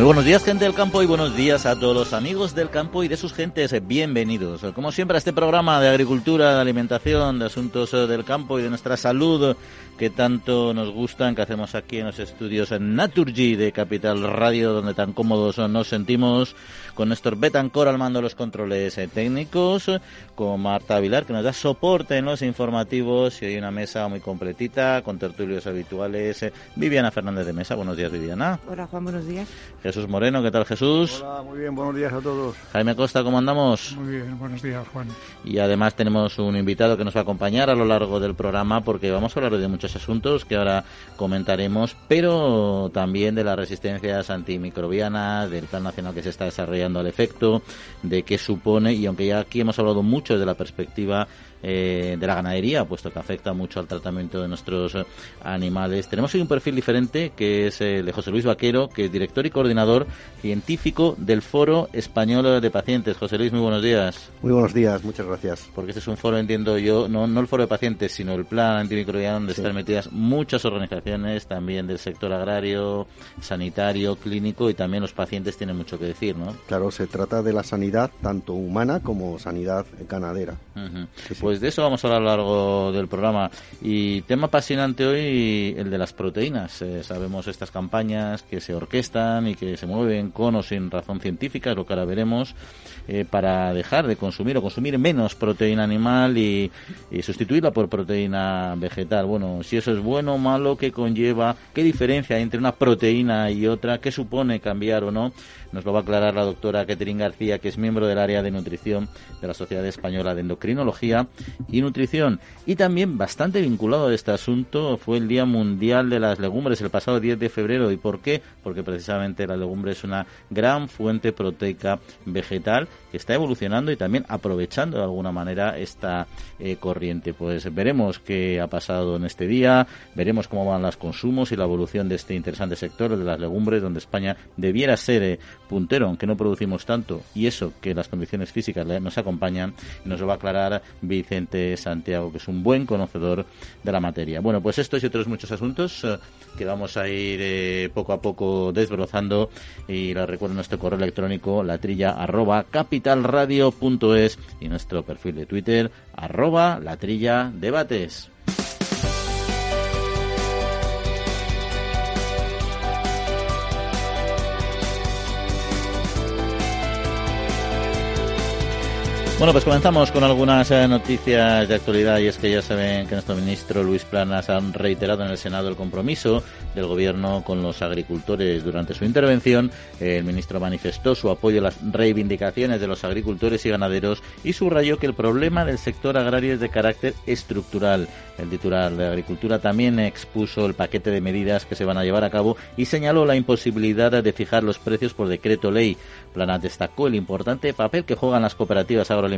Muy buenos días, gente del campo, y buenos días a todos los amigos del campo y de sus gentes. Bienvenidos, como siempre, a este programa de agricultura, de alimentación, de asuntos del campo y de nuestra salud que tanto nos gustan, que hacemos aquí en los estudios en Naturgy de Capital Radio, donde tan cómodos nos sentimos, con Néstor Betancor al mando de los controles eh, técnicos, con Marta Vilar, que nos da soporte en los informativos, y hay una mesa muy completita, con tertulios habituales. Eh, Viviana Fernández de Mesa, buenos días, Viviana. Hola, Juan, buenos días. Jesús Moreno, ¿qué tal, Jesús? Hola, muy bien, buenos días a todos. Jaime Costa, ¿cómo andamos? Muy bien, buenos días, Juan. Y además tenemos un invitado que nos va a acompañar a lo largo del programa, porque vamos a hablar de muchos asuntos que ahora comentaremos, pero también de las resistencias antimicrobianas, del plan nacional que se está desarrollando al efecto, de qué supone, y aunque ya aquí hemos hablado mucho de la perspectiva eh, de la ganadería, puesto que afecta mucho al tratamiento de nuestros eh, animales. Tenemos hoy un perfil diferente, que es el de José Luis Vaquero, que es director y coordinador científico del Foro Español de Pacientes. José Luis, muy buenos días. Muy buenos días, muchas gracias. Porque este es un foro, entiendo yo, no, no el foro de pacientes, sino el plan antimicrobiano, donde están metidas muchas organizaciones, también del sector agrario, sanitario, clínico, y también los pacientes tienen mucho que decir, ¿no? Claro, se trata de la sanidad tanto humana como sanidad ganadera. Pues de eso vamos a hablar a lo largo del programa. Y tema apasionante hoy, el de las proteínas. Eh, sabemos estas campañas que se orquestan y que se mueven con o sin razón científica, lo que ahora veremos, eh, para dejar de consumir o consumir menos proteína animal y, y, sustituirla por proteína vegetal. Bueno, si eso es bueno o malo, qué conlleva, qué diferencia hay entre una proteína y otra, qué supone cambiar o no. Nos lo va a aclarar la doctora Catherine García, que es miembro del área de nutrición de la Sociedad Española de Endocrinología y Nutrición. Y también bastante vinculado a este asunto fue el Día Mundial de las Legumbres el pasado 10 de febrero. ¿Y por qué? Porque precisamente la legumbre es una gran fuente proteica vegetal que está evolucionando y también aprovechando de alguna manera esta eh, corriente. Pues veremos qué ha pasado en este día, veremos cómo van los consumos y la evolución de este interesante sector de las legumbres, donde España debiera ser eh, puntero, aunque no producimos tanto, y eso que las condiciones físicas nos acompañan, nos lo va a aclarar Santiago, que es un buen conocedor de la materia. Bueno, pues estos y otros muchos asuntos eh, que vamos a ir eh, poco a poco desbrozando, y les recuerdo nuestro correo electrónico, latrilla arroba capitalradio.es y nuestro perfil de Twitter, arroba latrilla debates. Bueno, pues comenzamos con algunas eh, noticias de actualidad y es que ya saben que nuestro ministro Luis Planas ha reiterado en el Senado el compromiso del Gobierno con los agricultores. Durante su intervención, el ministro manifestó su apoyo a las reivindicaciones de los agricultores y ganaderos y subrayó que el problema del sector agrario es de carácter estructural. El titular de Agricultura también expuso el paquete de medidas que se van a llevar a cabo y señaló la imposibilidad de fijar los precios por decreto ley. Planas destacó el importante papel que juegan las cooperativas agroalimentarias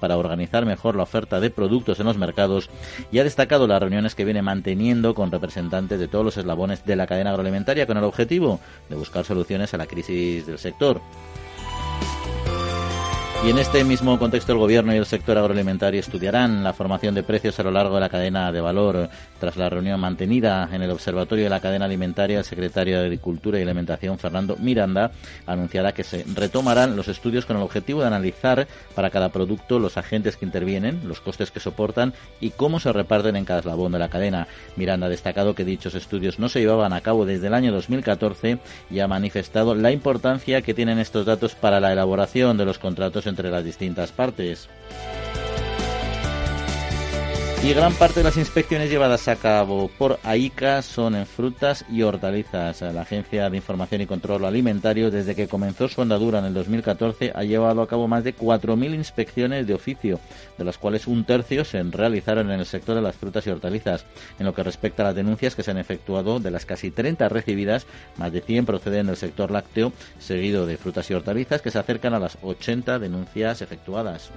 para organizar mejor la oferta de productos en los mercados y ha destacado las reuniones que viene manteniendo con representantes de todos los eslabones de la cadena agroalimentaria con el objetivo de buscar soluciones a la crisis del sector. Y en este mismo contexto el Gobierno y el sector agroalimentario estudiarán la formación de precios a lo largo de la cadena de valor. Tras la reunión mantenida en el Observatorio de la Cadena Alimentaria, el secretario de Agricultura y Alimentación, Fernando Miranda, anunciará que se retomarán los estudios con el objetivo de analizar para cada producto los agentes que intervienen, los costes que soportan y cómo se reparten en cada eslabón de la cadena. Miranda ha destacado que dichos estudios no se llevaban a cabo desde el año 2014 y ha manifestado la importancia que tienen estos datos para la elaboración de los contratos entre las distintas partes. Y gran parte de las inspecciones llevadas a cabo por AICA son en frutas y hortalizas. La Agencia de Información y Control Alimentario, desde que comenzó su andadura en el 2014, ha llevado a cabo más de 4.000 inspecciones de oficio, de las cuales un tercio se realizaron en el sector de las frutas y hortalizas. En lo que respecta a las denuncias que se han efectuado, de las casi 30 recibidas, más de 100 proceden del sector lácteo, seguido de frutas y hortalizas, que se acercan a las 80 denuncias efectuadas.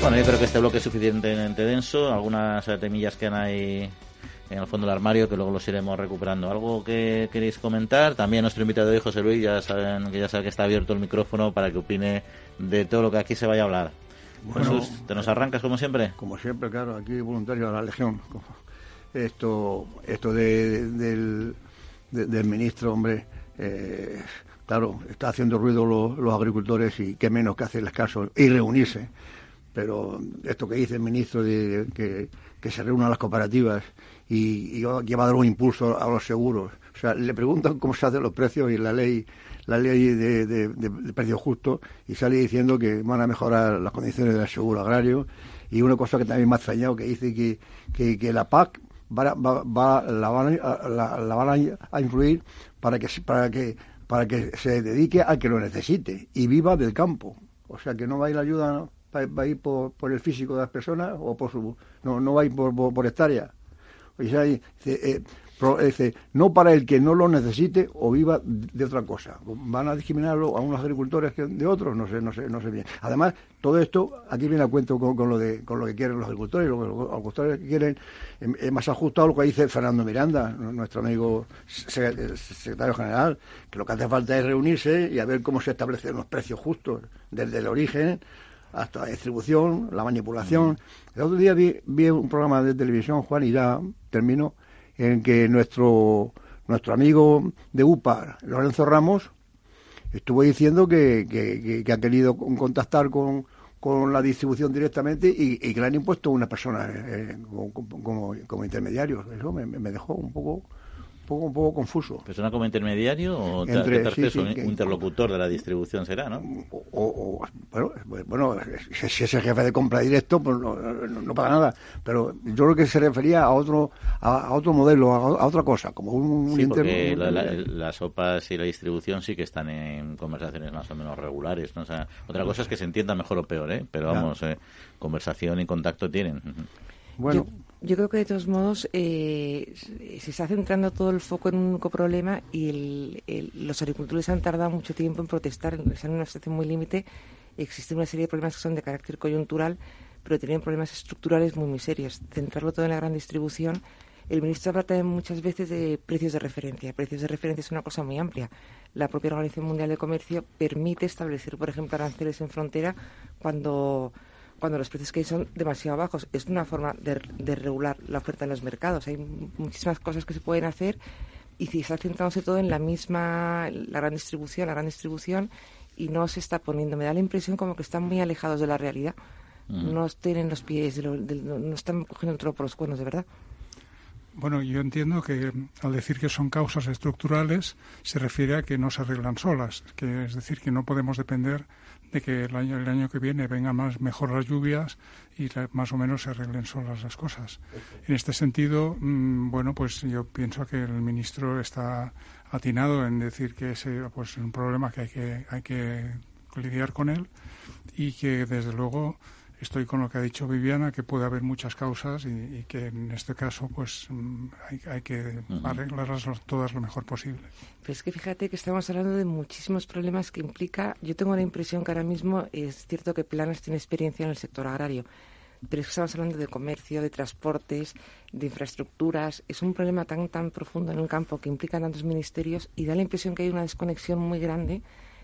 Bueno, yo creo que este bloque es suficientemente denso. Algunas temillas que ahí en el fondo del armario que luego los iremos recuperando. ¿Algo que queréis comentar? También nuestro invitado de hoy, José Luis, ya saben que ya sabe que está abierto el micrófono para que opine de todo lo que aquí se vaya a hablar. Bueno, ¿te nos arrancas como siempre? Como siempre, claro, aquí voluntario de la Legión. Esto, esto del, del ministro, hombre, eh, claro, está haciendo ruido los, los agricultores y qué menos que hacerles caso y reunirse pero esto que dice el ministro de, que, se reúnan las cooperativas y, y, va a dar un impulso a los seguros. O sea, le preguntan cómo se hacen los precios y la ley la ley de, de, precios justos y sale diciendo que van a mejorar las condiciones del seguro agrario. Y una cosa que también me ha extrañado que dice que, que, la PAC va, va, la, van a, la, van a influir para que para que para que se dedique al que lo necesite y viva del campo. O sea que no va a ir la ayuda va, a ir por, por, el físico de las personas o por su no no va a ir por, por, hectárea o sea, eh, no para el que no lo necesite o viva de otra cosa. Van a discriminarlo a unos agricultores que de otros, no sé, no sé, no sé bien. Además, todo esto aquí viene a cuento con, lo de con lo que quieren los agricultores, lo que los agricultores quieren es más ajustado lo que dice Fernando Miranda, nuestro amigo secretario general, que lo que hace falta es reunirse y a ver cómo se establecen los precios justos desde el origen hasta la distribución, la manipulación. El otro día vi, vi un programa de televisión, Juan, y ya termino, en que nuestro, nuestro amigo de UPA, Lorenzo Ramos, estuvo diciendo que, que, ha querido contactar con, con la distribución directamente y, que le han impuesto una persona eh, como, como, intermediarios. Eso me dejó un poco poco, un poco confuso. ¿Persona como intermediario o Entre, un interlocutor de la distribución será, no? O, bueno, bueno, si es el jefe de compra directo, pues no, no, paga nada. Pero yo creo que se refería a otro a, otro modelo, a, otra cosa, como un, sí, porque las sopas y la distribución sí que están en conversaciones más o menos regulares, ¿no? O sea, otra cosa es que se entienda mejor o peor, ¿eh? Pero vamos, eh, conversación y contacto tienen. Bueno... Yo creo que de todos modos eh, se está centrando todo el foco en un único problema y los agricultores han tardado mucho tiempo en protestar, están en una situación muy límite. Existe una serie de problemas que son de carácter coyuntural, pero tienen problemas estructurales muy, muy serios. Centrarlo todo en la gran distribución. El ministro habla también muchas veces de precios de referencia. Precios de referencia es una cosa muy amplia. La propia Organización Mundial de Comercio permite establecer, por ejemplo, aranceles en frontera cuando cuando los precios que hay son demasiado bajos. Es una forma de, regular la oferta en los mercados. Hay muchísimas cosas que se pueden hacer y si está centrándose todo en la misma, la gran distribución, la gran distribución y no se está poniendo. Me da la impresión como que están muy alejados de la realidad. Mm. No tienen los pies, no están cogiendo el por los cuernos, de verdad. Bueno, yo entiendo que al decir que son causas estructurales se refiere a que no se arreglan solas, que es decir, que no podemos depender de que el año, el año que viene vengan más mejor las lluvias y más o menos se arreglen solas las cosas. En este sentido, mm, bueno, pues yo pienso que el ministro está atinado en decir que ese pues, es un problema que hay que, hay que lidiar con él y que desde luego estoy con lo que ha dicho Viviana, que puede haber muchas causas y, que en este caso pues mm, hay, que arreglarlas todas lo mejor posible. Pero es que fíjate que estamos hablando de muchísimos problemas que implica, yo tengo la impresión que ahora mismo es cierto que Planes tiene experiencia en el sector agrario, pero es que estamos hablando de comercio, de transportes, de infraestructuras. Es un problema tan, tan profundo en un campo que implica tantos ministerios y da la impresión que hay una desconexión muy grande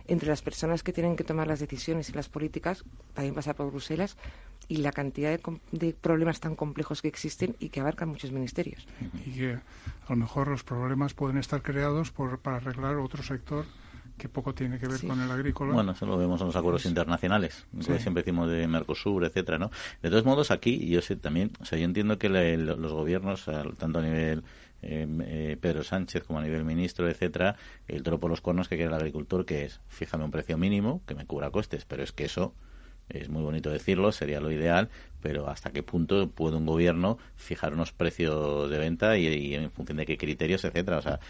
entre las personas que tienen que tomar las decisiones y las políticas, también pasa por Bruselas, y la cantidad de, problemas tan complejos que existen y que abarcan muchos ministerios. Y que a lo mejor los problemas pueden estar creados por, para arreglar otro sector que poco tiene que ver con el agrícola. Bueno, eso lo vemos en los acuerdos internacionales, siempre decimos de Mercosur, etcétera, ¿no? De todos modos, aquí yo sé también, o sea, yo entiendo que los gobiernos, tanto a nivel eh, Pedro Sánchez como a nivel ministro, etcétera, el toro por los cuernos que quiere el agricultor, que es fíjame un precio mínimo que me cubra costes, pero es que eso es muy bonito decirlo, sería lo ideal, pero hasta qué punto puede un gobierno fijar unos precios de venta y, en función de qué criterios, etcétera. O sea,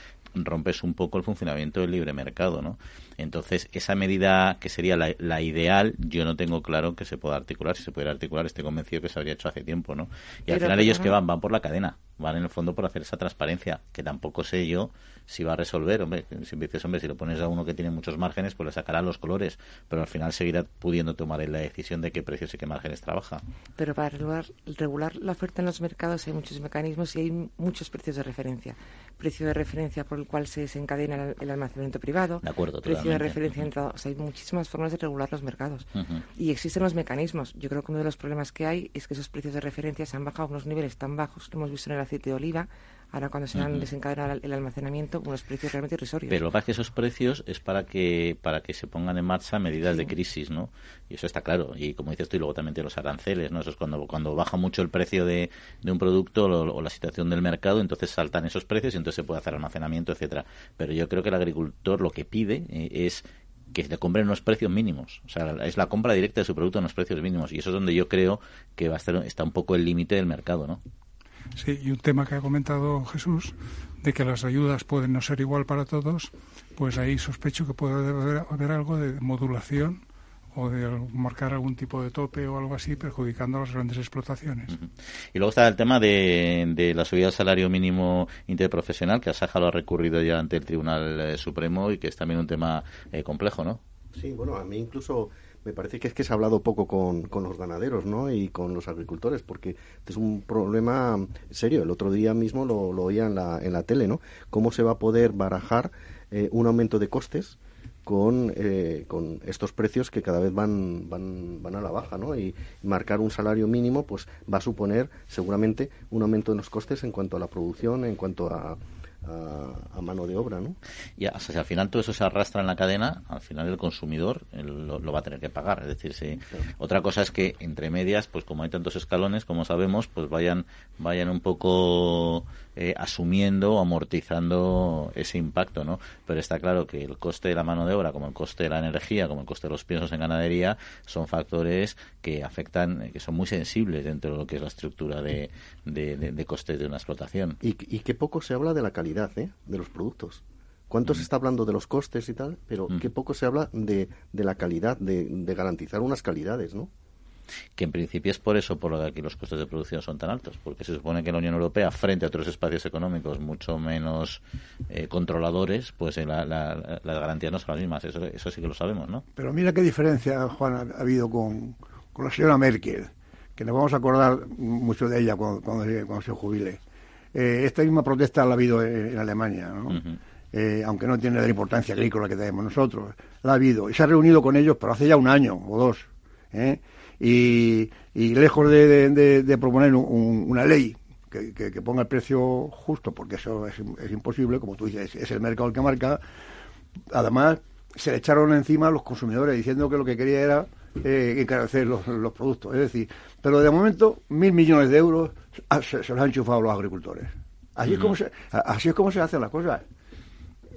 rompes un poco el funcionamiento del libre mercado, ¿no? Entonces, esa medida que sería la, ideal, yo no tengo claro que se pueda articular. Si se pudiera articular, estoy convencido que se habría hecho hace tiempo, ¿no? Y al final ellos que van, van por la cadena, van en el fondo por hacer esa transparencia, que tampoco sé yo si va a resolver, hombre, si dices, hombre, si lo pones a uno que tiene muchos márgenes, pues le sacará los colores, pero al final seguirá pudiendo tomar la decisión de qué precios y qué márgenes trabaja. Pero para regular, regular la oferta en los mercados hay muchos mecanismos y hay muchos precios de referencia. Precio de referencia por el cual se desencadena el, almacenamiento privado. De acuerdo, Precio de referencia entrado. O sea, hay muchísimas formas de regular los mercados. Y existen los mecanismos. Yo creo que uno de los problemas que hay es que esos precios de referencia se han bajado a unos niveles tan bajos que hemos visto en el aceite de oliva ahora cuando se han desencadenado el almacenamiento, unos precios realmente irrisorios. Pero lo que pasa es que esos precios es para que para que se pongan en marcha medidas de crisis, ¿no? Y eso está claro. Y como dices tú, y luego también de los aranceles, ¿no? Eso es cuando, cuando baja mucho el precio de, de un producto o, la situación del mercado, entonces saltan esos precios y entonces se puede hacer almacenamiento, etcétera. Pero yo creo que el agricultor lo que pide eh, es que se compren unos precios mínimos. O sea, es la compra directa de su producto en unos precios mínimos. Y eso es donde yo creo que va a estar, está un poco el límite del mercado, ¿no? Sí, y un tema que ha comentado Jesús, de que las ayudas pueden no ser igual para todos, pues ahí sospecho que puede haber, algo de modulación o de marcar algún tipo de tope o algo así, perjudicando a las grandes explotaciones. Y luego está el tema de, la subida del salario mínimo interprofesional, que Asaja lo ha recurrido ya ante el Tribunal eh, Supremo y que es también un tema eh, complejo, ¿no? Sí, bueno, a mí incluso me parece que es que se ha hablado poco con, con los ganaderos ¿no? y con los agricultores, porque es un problema serio. El otro día mismo lo, lo oía en la, en la tele, ¿no? ¿Cómo se va a poder barajar eh, un aumento de costes con, eh, con estos precios que cada vez van, van, van a la baja, ¿no? Y marcar un salario mínimo, pues va a suponer seguramente un aumento de los costes en cuanto a la producción, en cuanto a, a, mano de obra, ¿no? Y si al final todo eso se arrastra en la cadena, al final el consumidor lo, va a tener que pagar. Es decir, si, otra cosa es que entre medias, pues como hay tantos escalones, como sabemos, pues vayan, vayan un poco eh, asumiendo o amortizando ese impacto, ¿no? Pero está claro que el coste de la mano de obra, como el coste de la energía, como el coste de los piensos en ganadería, son factores que afectan, eh, que son muy sensibles dentro de lo que es la estructura de, de, costes de una explotación. Y, y qué poco se habla de la calidad ¿eh? de los productos. ¿Cuánto se mm. está hablando de los costes y tal? Pero mm. qué poco se habla de, de la calidad, de, de garantizar unas calidades, ¿no? Que en principio es por eso por lo que aquí los costes de producción son tan altos, porque se supone que la Unión Europea, frente a otros espacios económicos mucho menos eh, controladores, pues eh, las garantías no son las mismas, eso, eso sí que lo sabemos, ¿no? Pero mira qué diferencia, Juan, ha, habido con, con, la señora Merkel, que nos vamos a acordar mucho de ella cuando, cuando, se, jubile. Eh, esta misma protesta la ha habido en, Alemania, ¿no? aunque no tiene la importancia agrícola que tenemos nosotros, la ha habido. Y se ha reunido con ellos, pero hace ya un año o dos. ¿eh? Y, lejos de, proponer una ley que, ponga el precio justo, porque eso es, imposible, como tú dices, es el mercado el que marca, además se le echaron encima a los consumidores diciendo que lo que quería era eh, encarecer los, productos. Es decir, pero de momento mil millones de euros se, los han enchufado los agricultores. Así, es como se, así es como se hacen las cosas.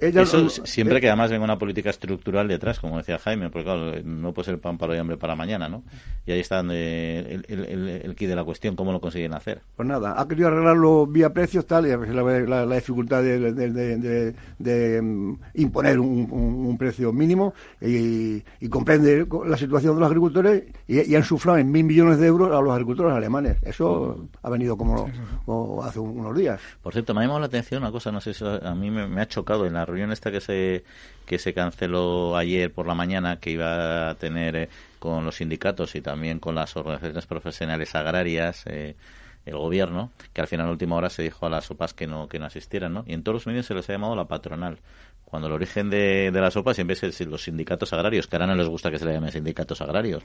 Eso siempre que además venga una política estructural detrás, como decía Jaime, porque claro, no puede ser pan para hoy, hambre para mañana, ¿no? Y ahí está el, el, el, kit de la cuestión, cómo lo consiguen hacer. Pues nada, ha querido arreglarlo vía precios, tal, y la, la, dificultad de, de, mm, imponer un, precio mínimo y, comprende la situación de los agricultores y, han sufrado en mil millones de euros a los agricultores alemanes. Eso ha venido como, hace unos días. Por cierto, me ha llamado la atención una cosa, no sé si a mí me, me ha chocado en la reunión esta que se, que se canceló ayer por la mañana, que iba a tener eh, con los sindicatos y también con las organizaciones profesionales agrarias, eh, el gobierno, que al final, a última hora, se dijo a las sopas que no, que no asistieran, ¿no? Y en todos los medios se les ha llamado la patronal cuando el origen de, de la sopa siempre es los sindicatos agrarios, que ahora no les gusta que se le llamen sindicatos agrarios.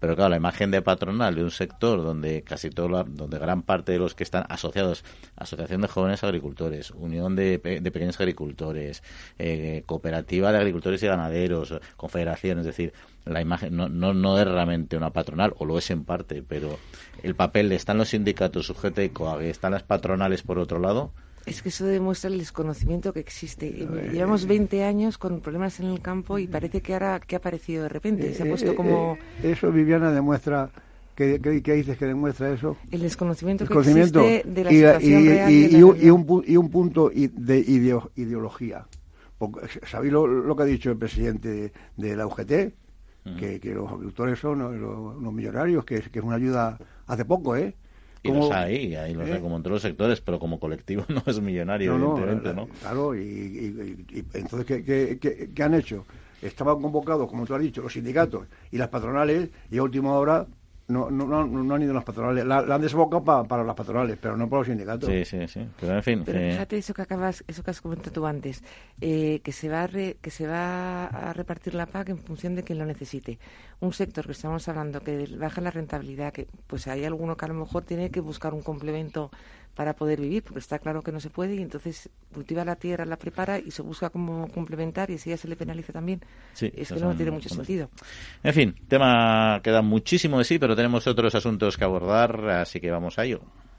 Pero claro, la imagen de patronal de un sector donde casi todo, donde gran parte de los que están asociados, Asociación de Jóvenes Agricultores, Unión de, de Pequeños Agricultores, eh, Cooperativa de Agricultores y Ganaderos, Confederación, es decir, la imagen no, no, no es realmente una patronal, o lo es en parte, pero el papel de están los sindicatos, sujete y COAG, están las patronales por otro lado, es que eso demuestra el desconocimiento que existe. Llevamos 20 años con problemas en el campo y parece que ahora que ha aparecido de repente. Se ha puesto eh, como... Eh, eso, Viviana, demuestra ¿Qué, dices que demuestra eso? El desconocimiento, que existe de la situación y, real y, un, y, un, punto de ideología. ¿Sabéis lo, que ha dicho el presidente de la UGT? que, los agricultores son los, millonarios, que, que es una ayuda hace poco, ¿eh? Y los hay, hay los hay ¿Eh? como en todos los sectores, pero como colectivo no es millonario, evidentemente, ¿no? Claro, y, entonces, ¿qué, qué, qué, han hecho? Estaban convocados, como tú has dicho, los sindicatos y las patronales, y a última hora no, no, no, no han ido las patronales. La, han desbocado para las patronales, pero no para los sindicatos. Sí, sí, sí. Pero en fin. Pero fíjate eso que acabas, eso que has comentado tú antes, eh, que se va a que se va a repartir la PAC en función de quien lo necesite. Un sector que estamos hablando que baja la rentabilidad, que pues hay alguno que a lo mejor tiene que buscar un complemento para poder vivir, porque está claro que no se puede y entonces cultiva la tierra, la prepara y se busca como complementar y así ya se le penaliza también. Sí, es que no tiene mucho sentido. En fin, tema queda muchísimo de sí, pero tenemos otros asuntos que abordar, así que vamos a ello.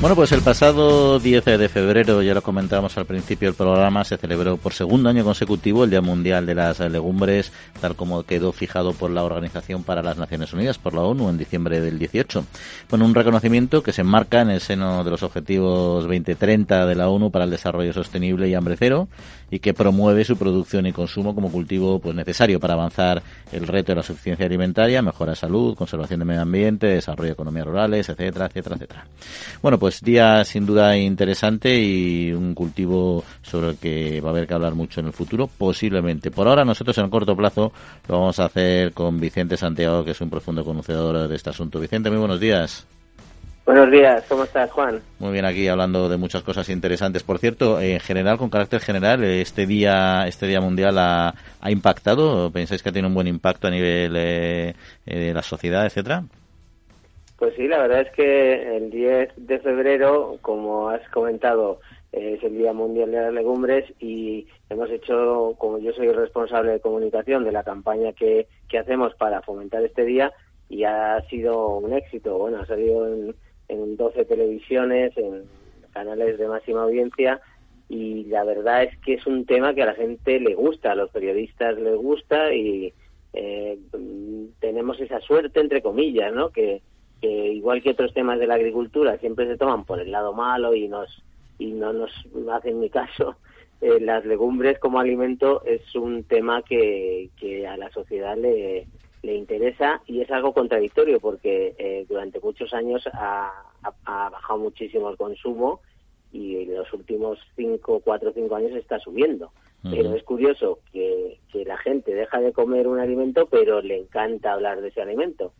Bueno, pues el pasado 10 de febrero, ya lo comentábamos al principio del programa, se celebró por segundo año consecutivo el Día Mundial de las Legumbres, tal como quedó fijado por la Organización para las Naciones Unidas, por la ONU, en diciembre del 18. Bueno, un reconocimiento que se enmarca en el seno de los Objetivos 2030 de la ONU para el Desarrollo Sostenible y Hambre Cero y que promueve su producción y consumo como cultivo pues necesario para avanzar el reto de la suficiencia alimentaria, mejora salud, conservación del medio ambiente, desarrollo de economías rurales, etcétera, etcétera, etcétera. Bueno, pues día sin duda interesante y un cultivo sobre el que va a haber que hablar mucho en el futuro, posiblemente. Por ahora nosotros en corto plazo lo vamos a hacer con Vicente Santiago, que es un profundo conocedor de este asunto. Vicente, muy buenos días. Buenos días, ¿cómo estás, Juan? Muy bien, aquí hablando de muchas cosas interesantes. Por cierto, en general, con carácter general, este día, este día mundial ha, impactado. ¿Pensáis que ha tenido un buen impacto a nivel eh, eh, de la sociedad, etcétera? Pues sí, la verdad es que el 10 de febrero, como has comentado, es el Día Mundial de las Legumbres y hemos hecho, como yo soy el responsable de comunicación de la campaña que, que hacemos para fomentar este día, y ha sido un éxito. Bueno, ha salido en, en 12 televisiones, en canales de máxima audiencia y la verdad es que es un tema que a la gente le gusta, a los periodistas les gusta y eh, tenemos esa suerte, entre comillas, ¿no? Que, igual que otros temas de la agricultura siempre se toman por el lado malo y nos y no nos hacen ni caso eh, las legumbres como alimento es un tema que, que a la sociedad le, le interesa y es algo contradictorio porque eh, durante muchos años ha, ha, bajado muchísimo el consumo y en los últimos cinco, cuatro, cinco años está subiendo. Pero es curioso que, que la gente deja de comer un alimento, pero le encanta hablar de ese alimento.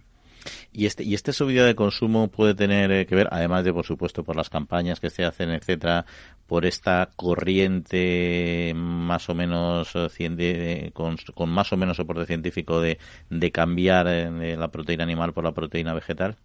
Y este y esta subida de consumo puede tener eh, que ver, además de por supuesto por las campañas que se hacen, etcétera, por esta corriente más o menos eh, con, más o menos soporte científico de, de cambiar eh, la proteína animal por la proteína vegetal.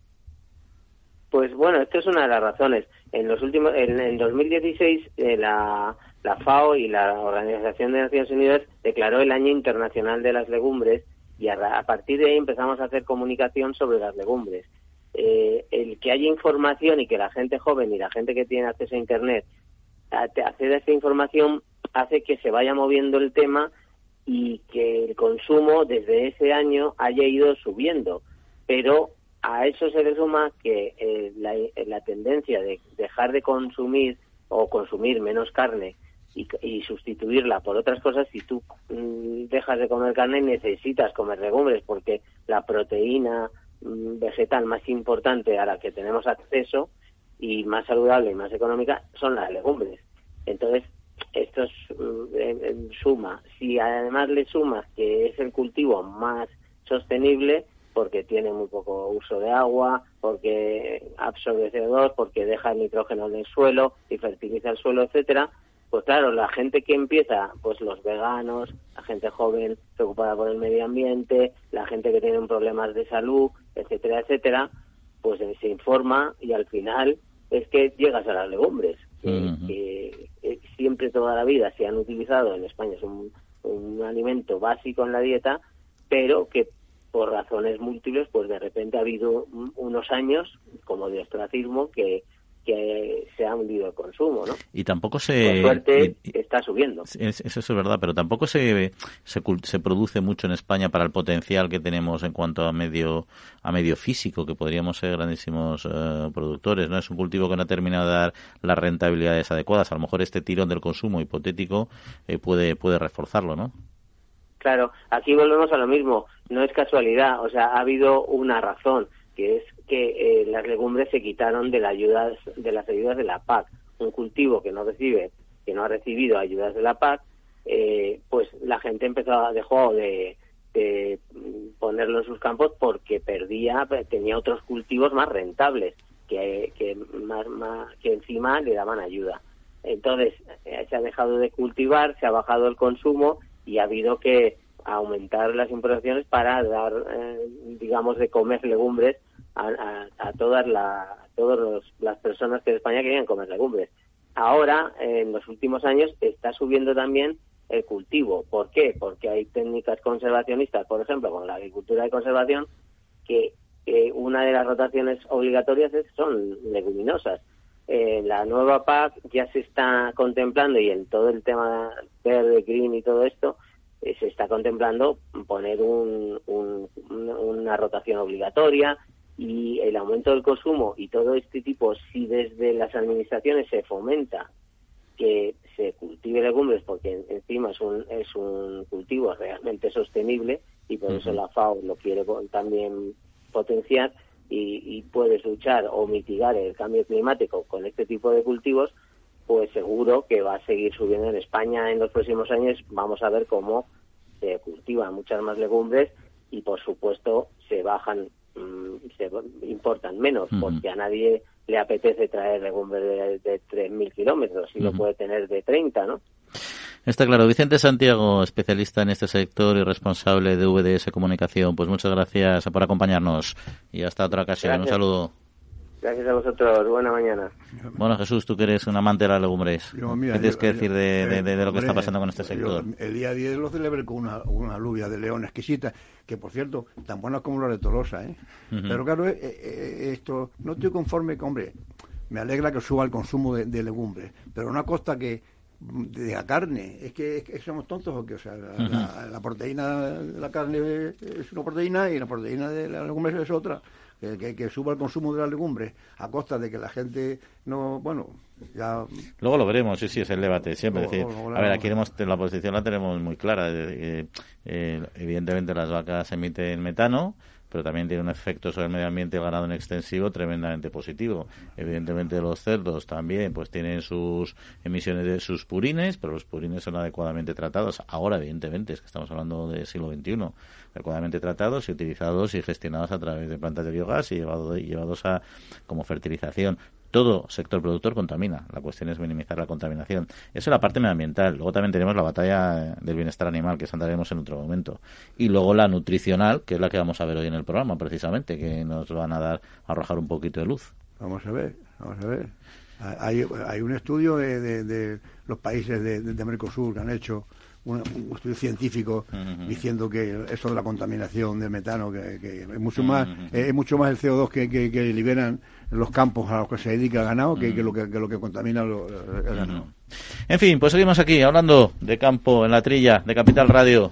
Pues bueno, esto es una de las razones. En los últimos, en, 2016 la, la FAO y la Organización de Naciones Unidas declaró el Año Internacional de las Legumbres y a, partir de ahí empezamos a hacer comunicación sobre las legumbres. Eh, el que haya información y que la gente joven y la gente que tiene acceso a Internet acceda a esta información hace que se vaya moviendo el tema y que el consumo desde ese año haya ido subiendo. Pero a eso se le suma que eh, la, la tendencia de dejar de consumir o consumir menos carne y, sustituirla por otras cosas, si tú mm, dejas de comer carne necesitas comer legumbres porque la proteína mm, vegetal más importante a la que tenemos acceso y más saludable y más económica son las legumbres. Entonces, esto es mm, en, suma. Si además le sumas que es el cultivo más sostenible, porque tiene muy poco uso de agua, porque absorbe CO2, porque deja el nitrógeno en el suelo y fertiliza el suelo, etcétera, pues claro, la gente que empieza, pues los veganos, la gente joven preocupada por el medio ambiente, la gente que tiene problemas de salud, etcétera, etcétera, pues se informa y al final es que llegas a las legumbres, que, siempre toda la vida se han utilizado en España, es un, un alimento básico en la dieta, pero que por razones múltiples, pues de repente ha habido unos años como de ostracismo que que se ha hundido el consumo, ¿no? Y tampoco se... Por suerte está subiendo. eso es verdad, pero tampoco se, se, produce mucho en España para el potencial que tenemos en cuanto a medio a medio físico, que podríamos ser grandísimos eh, productores, ¿no? Es un cultivo que no ha terminado de dar las rentabilidades adecuadas. A lo mejor este tirón del consumo hipotético eh, puede, puede reforzarlo, ¿no? Claro, aquí volvemos a lo mismo. No es casualidad, o sea, ha habido una razón que es que eh, las legumbres se quitaron de, la ayuda, de las ayudas de la PAC. Un cultivo que no recibe, que no ha recibido ayudas de la PAC, eh, pues la gente empezó dejó de, ponerlo en sus campos porque perdía, tenía otros cultivos más rentables que, que, más, que encima le daban ayuda. Entonces eh, se ha dejado de cultivar, se ha bajado el consumo y ha habido que aumentar las importaciones para dar, digamos, de comer legumbres a, todas la, todas las personas que en España querían comer legumbres. Ahora, en los últimos años, está subiendo también el cultivo. ¿Por qué? Porque hay técnicas conservacionistas, por ejemplo, con la agricultura de conservación, que una de las rotaciones obligatorias son leguminosas. En la nueva PAC ya se está contemplando y en todo el tema verde, green y todo esto, eh, se está contemplando poner un, una rotación obligatoria, y el aumento del consumo y todo este tipo, si desde las administraciones se fomenta que se cultive legumbres, porque encima es un, es un cultivo realmente sostenible y por eso la FAO lo quiere también potenciar y, y puedes luchar o mitigar el cambio climático con este tipo de cultivos, pues seguro que va a seguir subiendo en España en los próximos años. Vamos a ver cómo se cultivan muchas más legumbres y por supuesto se bajan Mm, se importan menos, porque a nadie le apetece traer legumbre de, de 3.000 kilómetros y lo puede tener de 30, ¿no? Está claro. Vicente Santiago, especialista en este sector y responsable de VDS Comunicación. Pues muchas gracias por acompañarnos y hasta otra ocasión. Un saludo. Gracias a vosotros. Buena mañana. Bueno, Jesús, tú que eres un amante de las legumbres. ¿Qué tienes que decir de, lo que está pasando con este sector? el día 10 lo celebré con una, una alubia de león exquisita, que por cierto, tan buena como la de Tolosa. ¿eh? Pero claro, eh, eh, esto no estoy conforme con, hombre, me alegra que suba el consumo de, legumbres, pero una costa que de la carne, es que, somos tontos o qué, o sea, la, la, proteína de la carne es una proteína y la proteína de la legumbres es otra que, suba el consumo de las legumbres a costa de que la gente no, bueno, ya... Luego lo veremos, sí, sí, es el debate siempre. decir, a ver, aquí la posición la tenemos muy clara. Eh, evidentemente las vacas emiten metano, pero también tiene un efecto sobre el medio ambiente ganado en extensivo tremendamente positivo. Evidentemente los cerdos también pues tienen sus emisiones de sus purines, pero los purines son adecuadamente tratados. Ahora, evidentemente, es que estamos hablando del siglo XXI, adecuadamente tratados y utilizados y gestionados a través de plantas de biogás y llevados a como fertilización todo sector productor contamina. La cuestión es minimizar la contaminación. Eso es la parte medioambiental. Luego también tenemos la batalla del bienestar animal, que andaremos en otro momento. Y luego la nutricional, que es la que vamos a ver hoy en el programa, precisamente, que nos van a dar, a arrojar un poquito de luz. Vamos a ver, vamos a ver. Hay, hay un estudio de, los países de, de Mercosur que han hecho un, estudio científico diciendo que eso de la contaminación de metano, que, es mucho más es mucho más el CO2 que, que, liberan los campos a los que se dedica el ganado que, lo, que, lo que contamina el ganado. En fin, pues seguimos aquí hablando de campo en la trilla de Capital Radio.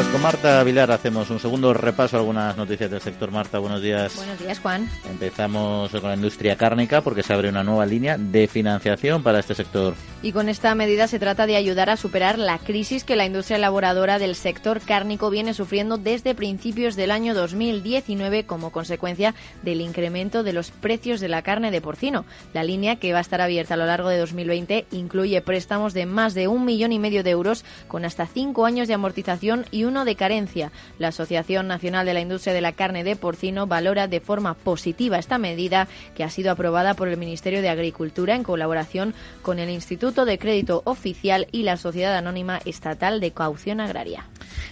Pues con Marta Vilar hacemos un segundo repaso a algunas noticias del sector. Marta, buenos días. Buenos días, Juan. Empezamos con la industria cárnica porque se abre una nueva línea de financiación para este sector. Y con esta medida se trata de ayudar a superar la crisis que la industria elaboradora del sector cárnico viene sufriendo desde principios del año 2019 como consecuencia del incremento de los precios de la carne de porcino. La línea, que va a estar abierta a lo largo de 2020, incluye préstamos de más de un millón y medio de euros con hasta cinco años de amortización y uno de carencia. La Asociación Nacional de la Industria de la Carne de Porcino valora de forma positiva esta medida que ha sido aprobada por el Ministerio de Agricultura en colaboración con el Instituto de Crédito Oficial y la Sociedad Anónima Estatal de Caución Agraria.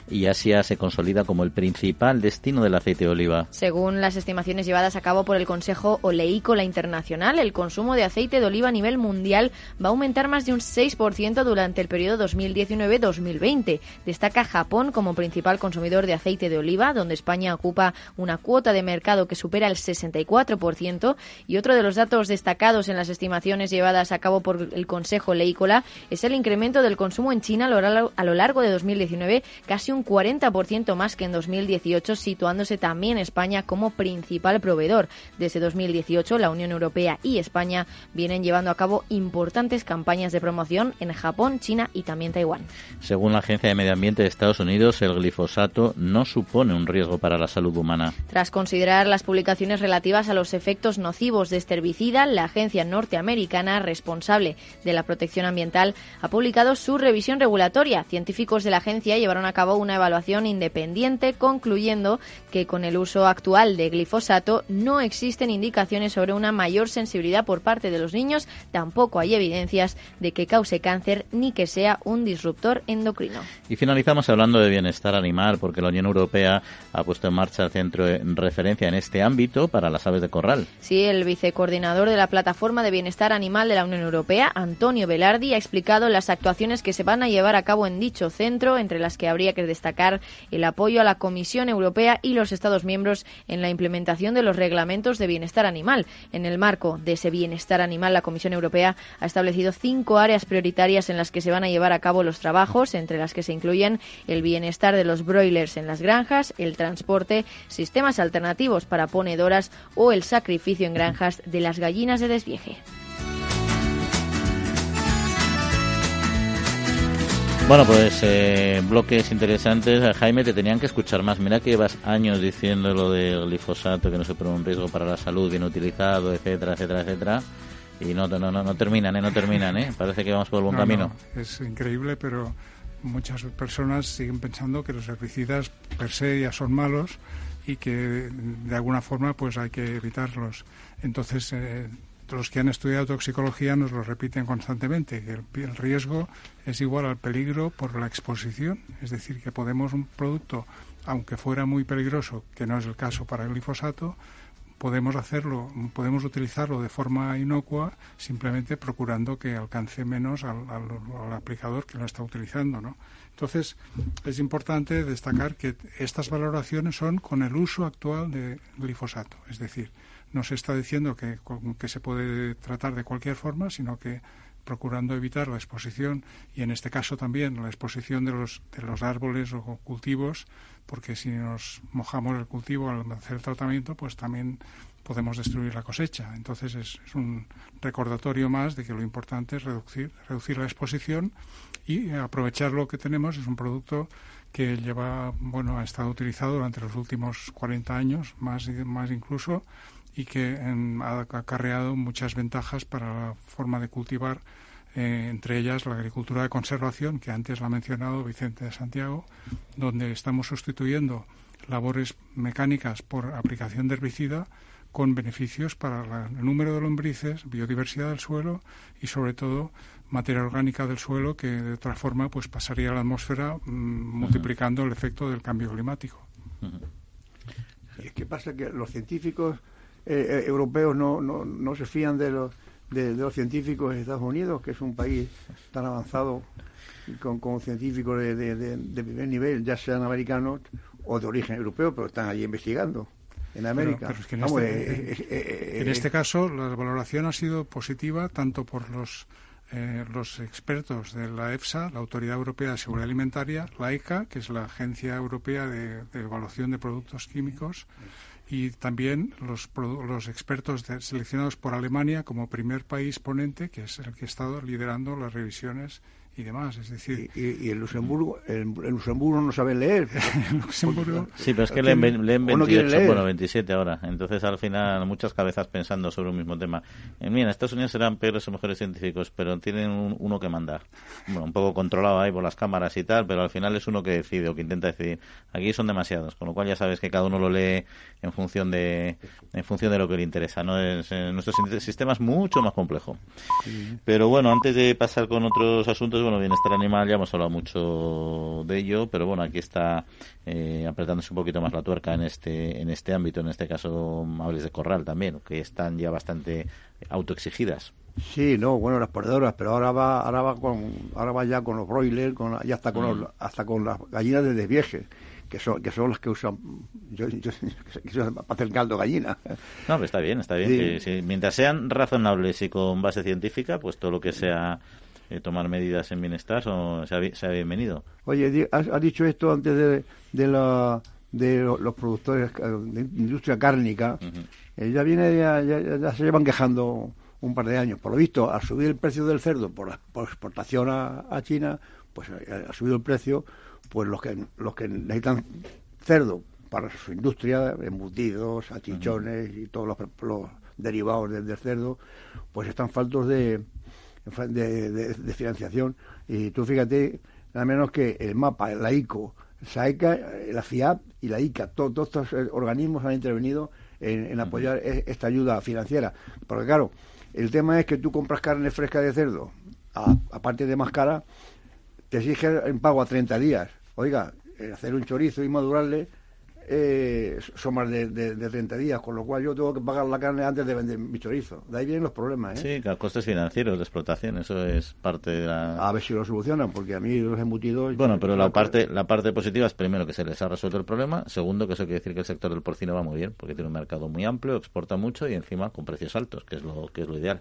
Y Asia se consolida como el principal destino del aceite de oliva. Según las estimaciones llevadas a cabo por el Consejo Oleícola Internacional, el consumo de aceite de oliva a nivel mundial va a aumentar más de un 6% durante el periodo 2019-2020. Destaca Japón como principal consumidor de aceite de oliva, donde España ocupa una cuota de mercado que supera el 64%. Y otro de los datos destacados en las estimaciones llevadas a cabo por el Consejo Oleícola es el incremento del consumo en China a lo largo de 2019, casi un 40% más que en 2018, situándose también España como principal proveedor. Desde 2018, la Unión Europea y España vienen llevando a cabo importantes campañas de promoción en Japón, China y también Taiwán. Según la Agencia de Medio Ambiente de Estados Unidos, el glifosato no supone un riesgo para la salud humana. Tras considerar las publicaciones relativas a los efectos nocivos de este herbicida, la agencia norteamericana responsable de la protección ambiental ha publicado su revisión regulatoria. Científicos de la agencia llevaron a cabo una evaluación independiente concluyendo que con el uso actual de glifosato no existen indicaciones sobre una mayor sensibilidad por parte de los niños, tampoco hay evidencias de que cause cáncer ni que sea un disruptor endocrino. Y finalizamos hablando de bienestar animal, porque la Unión Europea ha puesto en marcha el centro de referencia en este ámbito para las aves de corral. Sí, el vicecoordinador de la Plataforma de Bienestar Animal de la Unión Europea, Antonio Velardi, ha explicado las actuaciones que se van a llevar a cabo en dicho centro, entre las que habría que destacar el apoyo a la Comisión Europea y los Estados miembros en la implementación de los reglamentos de bienestar animal. En el marco de ese bienestar animal, la Comisión Europea ha establecido cinco áreas prioritarias en las que se van a llevar a cabo los trabajos, entre las que se incluyen el bienestar de los broilers en las granjas, el transporte, sistemas alternativos para ponedoras o el sacrificio en granjas de las gallinas de desvieje. Bueno, pues eh, bloques interesantes. Jaime, te tenían que escuchar más. Mira que llevas años diciendo lo del glifosato, que no se pone un riesgo para la salud, bien utilizado, etcétera, etcétera, etcétera. Y no, no, no, no terminan, ¿eh? No terminan, ¿eh? Parece que vamos por el buen No, camino. no, es increíble, pero muchas personas siguen pensando que los herbicidas per se ya son malos y que de alguna forma pues hay que evitarlos. Entonces, eh, los que han estudiado toxicología nos lo repiten constantemente, que el, el riesgo es igual al peligro por la exposición. Es decir, que podemos un producto, aunque fuera muy peligroso, que no es el caso para el glifosato, podemos hacerlo, podemos utilizarlo de forma inocua, simplemente procurando que alcance menos al, aplicador que lo está utilizando, ¿no? Entonces, es importante destacar que estas valoraciones son con el uso actual de glifosato, es decir, no se está diciendo que, que se puede tratar de cualquier forma, sino que procurando evitar la exposición y en este caso también la exposición de los, de los árboles o cultivos, porque si nos mojamos el cultivo al hacer el tratamiento, pues también podemos destruir la cosecha. Entonces es, un recordatorio más de que lo importante es reducir, reducir la exposición y aprovechar lo que tenemos. Es un producto que lleva, bueno, ha estado utilizado durante los últimos 40 años, más, más incluso, y que em, ha acarreado muchas ventajas para la forma de cultivar, eh, entre ellas la agricultura de conservación, que antes la ha mencionado Vicente de Santiago, donde estamos sustituyendo labores mecánicas por aplicación de herbicida con beneficios para la- el número de lombrices, biodiversidad del suelo y sobre todo materia orgánica del suelo que de otra forma pues pasaría a la atmósfera mm, multiplicando el efecto del cambio climático. Y es que pasa que los científicos eh, eh, europeos no, no, no se fían de los, de, de los científicos de Estados Unidos, que es un país tan avanzado con, con científicos de, de, de- primer nivel, ya sean americanos o de origen europeo, pero están allí investigando en América. Pero- pero es que en, Vamos, este, eh, eh, eh, en eh, este caso la valoración ha sido positiva tanto por los eh, los expertos de la EFSA, la Autoridad Europea de Seguridad Alimentaria, la ECA, que es la Agencia Europea de, Evaluación de Productos Químicos, y también los, los expertos seleccionados por Alemania como primer país ponente, que es el que ha estado liderando las revisiones y demás. Es decir, y, el Luxemburgo, el, Luxemburgo no sabe leer. Luxemburgo, sí, pero es que leen, 28, bueno, 27 ahora. Entonces, al final, muchas cabezas pensando sobre un mismo tema. En, mira, en Estados Unidos serán peores o mejores científicos, pero tienen uno que manda. Bueno, un poco controlado ahí por las cámaras y tal, pero al final es uno que decide o que intenta decidir. Aquí son demasiados, con lo cual ya sabes que cada uno lo lee en función de en función de lo que le interesa. No es nuestro sistema es mucho más complejo. Pero bueno, antes de pasar con otros asuntos bueno, bienestar animal, ya hemos hablado mucho de ello, pero bueno, aquí está eh, apretándose un poquito más la tuerca en este, en este ámbito, en este caso aves de corral también, que están ya bastante autoexigidas. Sí, no, bueno, las perdedoras, pero ahora va, ahora va con, ahora va ya con los broilers, con, ya hasta con, mm. hasta con las gallinas de desvieje que son, que son las que usan yo, para hacer caldo gallina. No, pero está bien, está bien. mientras sean razonables y con base científica, pues todo lo que sea eh, tomar medidas en bienestar o sea, bienvenido. Oye, has, dicho esto antes de, de, la, de los productores eh, de industria cárnica. Eh, ya viene, ya, se llevan quejando un par de años. Por lo visto, al subir el precio del cerdo por, la, por exportación a, China, pues ha subido el precio, pues los que, los que necesitan cerdo para su industria, embutidos, achichones y todos los, derivados del cerdo, pues están faltos de, de, financiación. Y tú fíjate, nada menos que el mapa, la ICO, SAECA, eh, la FIAP y la ICA, todos estos eh, organismos han intervenido en, apoyar e, esta ayuda financiera. Porque claro, el tema es que tú compras carne fresca de cerdo, aparte de más cara, te exige en pago a 30 días. Oiga, hacer un chorizo y madurarle eh, son más de, de, 30 días, con lo cual yo tengo que pagar la carne antes de vender mi chorizo. De ahí vienen los problemas. ¿eh? Sí, costes financieros de explotación, eso es parte de la... A ver si lo solucionan, porque a mí los embutidos... Bueno, pero la parte, la parte positiva es primero que se les ha resuelto el problema, segundo que eso quiere decir que el sector del porcino va muy bien, porque tiene un mercado muy amplio, exporta mucho y encima con precios altos, que es lo, que es lo ideal.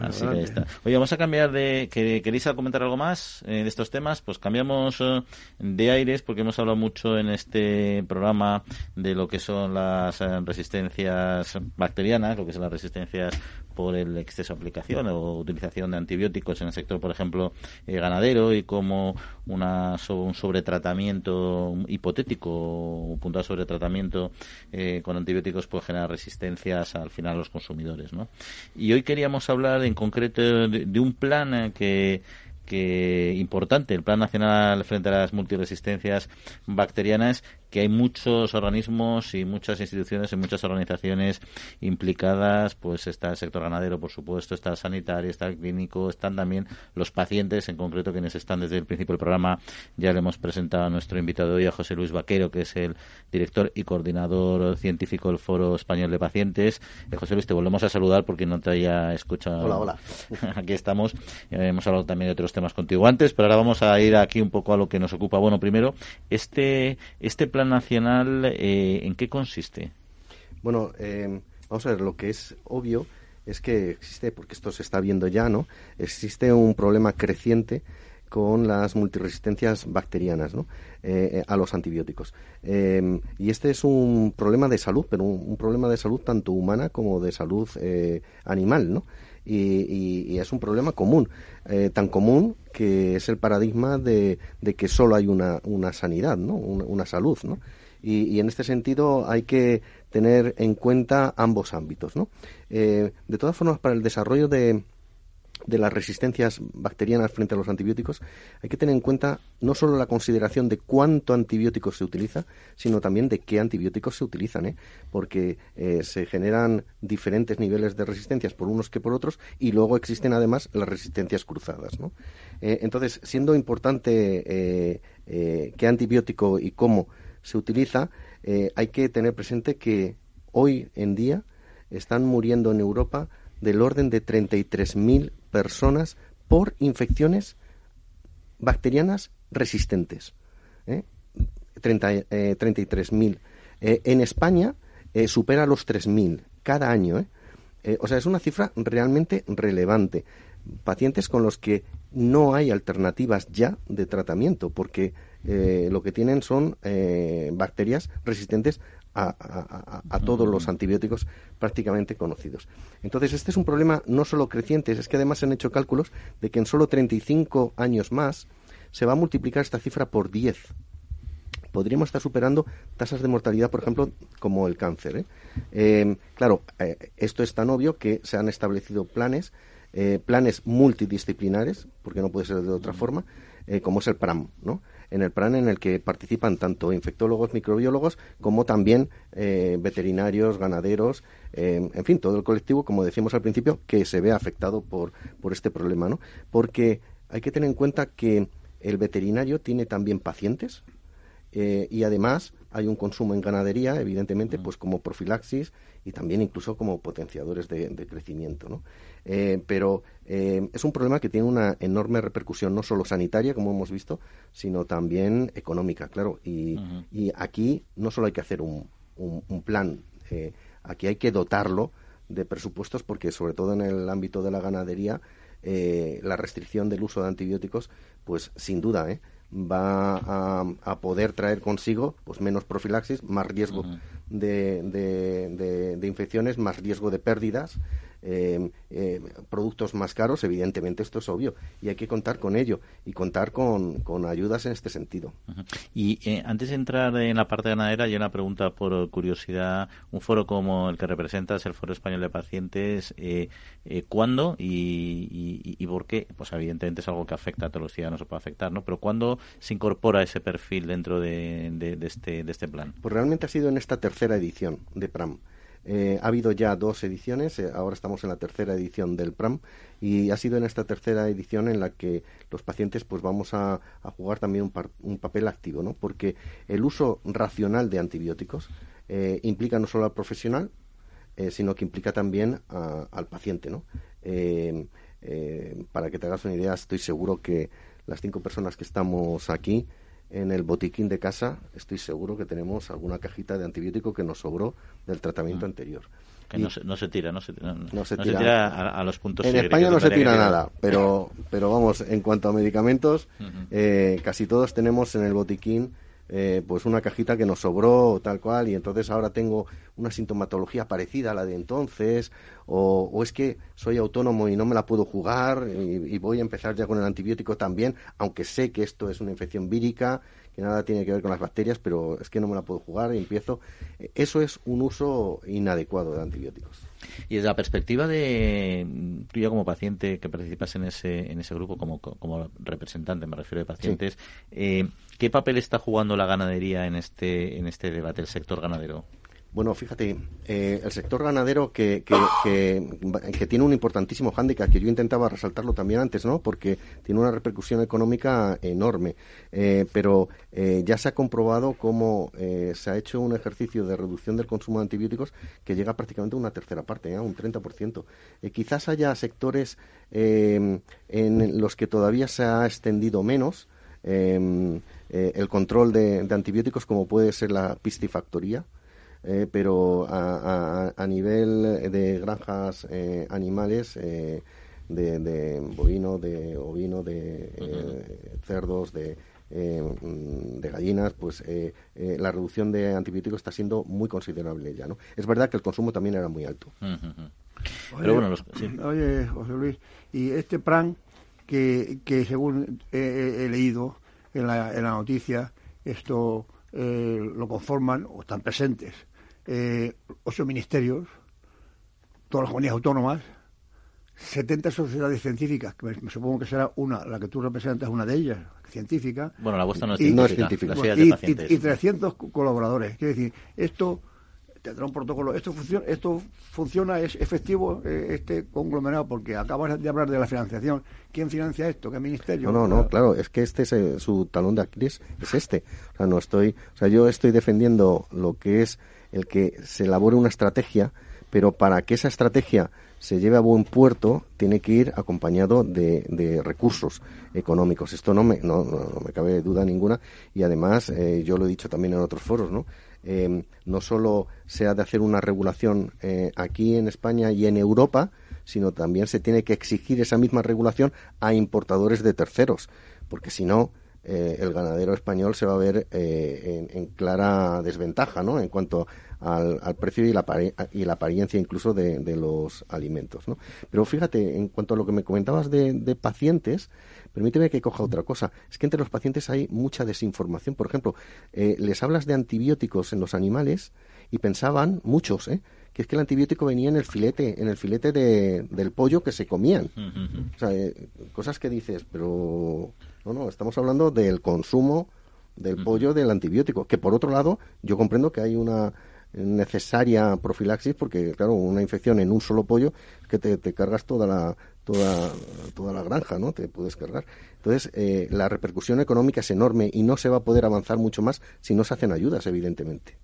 Así que está. Oye, vamos a cambiar de... que ¿Queréis comentar algo más eh, de estos temas? Pues cambiamos eh, de aires porque hemos hablado mucho en este programa de lo que son las eh, resistencias bacterianas, lo que son las resistencias por el exceso de aplicación o utilización de antibióticos en el sector, por ejemplo, ganadero y como una, un sobretratamiento hipotético, un puntual sobretratamiento eh, con antibióticos puede generar resistencias al final a los consumidores. ¿no? Y hoy queríamos hablar en concreto de, un plan eh, que que importante el Plan Nacional frente a las multiresistencias bacterianas que hay muchos organismos y muchas instituciones y muchas organizaciones implicadas, pues está el sector ganadero, por supuesto, está el sanitario, está el clínico, están también los pacientes, en concreto quienes están desde el principio del programa, ya le hemos presentado a nuestro invitado hoy, a José Luis Vaquero, que es el director y coordinador científico del Foro Español de Pacientes. Eh, José Luis, te volvemos a saludar porque no te haya escuchado. Hola, hola. aquí estamos. Eh, hemos hablado también de otros temas contigo antes, pero ahora vamos a ir aquí un poco a lo que nos ocupa. Bueno, primero, este, este plan nacional, eh, ¿en qué consiste? Bueno, eh, vamos a ver, lo que es obvio es que existe, porque esto se está viendo ya, ¿no? Existe un problema creciente con las multiresistencias bacterianas ¿no? Eh, a los antibióticos. y este es un problema de salud, pero un, problema de salud tanto humana como de salud animal, ¿no? Y, es un problema común, tan común que es el paradigma de, que solo hay una, una sanidad, ¿no? una salud. ¿no? y, en este sentido hay que tener en cuenta ambos ámbitos. ¿no? Eh, de todas formas, para el desarrollo de, de las resistencias bacterianas frente a los antibióticos, hay que tener en cuenta no solo la consideración de cuánto antibiótico se utiliza, sino también de qué antibióticos se utilizan, ¿eh? porque eh, se generan diferentes niveles de resistencias por unos que por otros y luego existen además las resistencias cruzadas. ¿no? entonces, siendo importante qué antibiótico y cómo se utiliza, eh, hay que tener presente que hoy en día están muriendo en Europa del orden de 33.000 personas por infecciones bacterianas resistentes. ¿eh? 33.000. Eh, eh, en España supera los 3.000 cada año. o sea, es una cifra realmente relevante. pacientes con los que no hay alternativas ya de tratamiento, porque eh, lo que tienen son eh, bacterias resistentes a, todos los antibióticos prácticamente conocidos. Entonces, este es un problema no solo creciente, es que además se han hecho cálculos de que en solo 35 años más se va a multiplicar esta cifra por 10 podríamos estar superando tasas de mortalidad, por ejemplo, como el cáncer. ¿eh? Em, claro, eh, esto es tan obvio que se han establecido planes, eh, planes multidisciplinares, porque no puede ser de otra forma, como es el PRAM, ¿no? En el PRAM en el que participan tanto infectólogos, microbiólogos, como también veterinarios, ganaderos, em, en fin, todo el colectivo, como decíamos al principio, que se ve afectado por, por este problema, ¿no? Porque hay que tener en cuenta que el veterinario tiene también pacientes, eh, y además hay un consumo en ganadería, evidentemente, pues como profilaxis y también incluso como potenciadores de, crecimiento. ¿no? Eh, pero eh, es un problema que tiene una enorme repercusión, no solo sanitaria, como hemos visto, sino también económica, claro. Y, y aquí no solo hay que hacer un, un, plan, aquí hay que dotarlo de presupuestos porque, sobre todo en el ámbito de la ganadería, la restricción del uso de antibióticos, pues sin duda, ¿eh? va a, poder traer consigo pues menos profilaxis, más riesgo de, de, infecciones, más riesgo de pérdidas eh, eh, productos más caros, evidentemente esto es obvio y hay que contar con ello y contar con, ayudas en este sentido. Y eh, antes de entrar en la parte ganadera, hay una pregunta por curiosidad. Un foro como el que representas, el Foro Español de Pacientes, ¿cuándo y, y, por qué? Pues evidentemente es algo que afecta a todos los ciudadanos, se puede afectar, ¿no? Pero ¿cuándo se incorpora ese perfil dentro de, de, este, de este plan? Pues realmente ha sido en esta tercera edición de PRAM. Eh, ha habido ya dos ediciones, eh, ahora estamos en la tercera edición del PRAM y ha sido en esta tercera edición en la que los pacientes pues vamos a, jugar también un, papel activo, ¿no? Porque el uso racional de antibióticos eh, implica no solo al profesional, sino que implica también al paciente, ¿no? para que te hagas una idea, estoy seguro que las cinco personas que estamos aquí en el botiquín de casa estoy seguro que tenemos alguna cajita de antibiótico que nos sobró del tratamiento mm. anterior. Que no, se, no se tira, no se, tira, a, los puntos. En España no se tira nada, pero, pero vamos, en cuanto a medicamentos, eh, casi todos tenemos en el botiquín eh, pues una cajita que nos sobró tal cual y entonces ahora tengo una sintomatología parecida a la de entonces o, es que soy autónomo y no me la puedo jugar y, voy a empezar ya con el antibiótico también aunque sé que esto es una infección vírica que nada tiene que ver con las bacterias pero es que no me la puedo jugar y empiezo. Eso es un uso inadecuado de antibióticos y desde la perspectiva de tú ya como paciente que participas en ese, en ese grupo, como, como representante, me refiero de pacientes, eh, ¿qué papel está jugando la ganadería en este, en este debate, el sector ganadero? Bueno, fíjate, eh, el sector ganadero que, que, tiene un importantísimo hándicap, que yo intentaba resaltarlo también antes, ¿no? Porque tiene una repercusión económica enorme. Eh, pero eh, ya se ha comprobado cómo se ha hecho un ejercicio de reducción del consumo de antibióticos que llega prácticamente a una tercera parte, a un 30%. quizás haya sectores en los que todavía se ha extendido menos el control de, de antibióticos, como puede ser la piscifactoría eh, pero a, a, nivel de granjas eh, animales, eh, de, de, bovino, de ovino, de cerdos, de, mm, de gallinas, pues la reducción de antibióticos está siendo muy considerable ya, ¿no? Es verdad que el consumo también era muy alto. Pero bueno, oye, José Luis, y este plan que, que según he, leído en la, en la noticia, esto lo conforman o están presentes eh, ocho ministerios, todas las comunidades autónomas, 70 sociedades científicas, que me, supongo que será una, la que tú representas, una de ellas, científica. Bueno, la vuestra no es científica. y, 300 colaboradores. Quiero decir, esto tendrá un protocolo. Esto funciona, esto funciona es efectivo eh, este conglomerado, porque acabas de hablar de la financiación. ¿Quién financia esto? ¿Qué ministerio? No, no, claro, es que este es eh, su talón de Aquiles, es este. O sea, no estoy, o sea, yo estoy defendiendo lo que es el que se elabore una estrategia, pero para que esa estrategia se lleve a buen puerto, tiene que ir acompañado de, recursos económicos. Esto no me, no, no, me cabe duda ninguna y además, eh, yo lo he dicho también en otros foros, ¿no? Eh, no solo se ha de hacer una regulación eh, aquí en España y en Europa, sino también se tiene que exigir esa misma regulación a importadores de terceros, porque si no, eh, el ganadero español se va a ver eh, en, clara desventaja ¿no? en cuanto al, precio y la, y la apariencia incluso de, los alimentos. ¿no? Pero fíjate, en cuanto a lo que me comentabas de, pacientes, permíteme que coja otra cosa. Es que entre los pacientes hay mucha desinformación. Por ejemplo, eh, les hablas de antibióticos en los animales y pensaban, muchos, ¿eh? Que es que el antibiótico venía en el filete, en el filete de, del pollo que se comían. O sea, cosas que dices, pero no, no, estamos hablando del consumo del pollo del antibiótico, que por otro lado yo comprendo que hay una necesaria profilaxis porque claro una infección en un solo pollo que te, cargas toda la toda toda la granja no te puedes cargar. Entonces eh, la repercusión económica es enorme y no se va a poder avanzar mucho más si no se hacen ayudas evidentemente.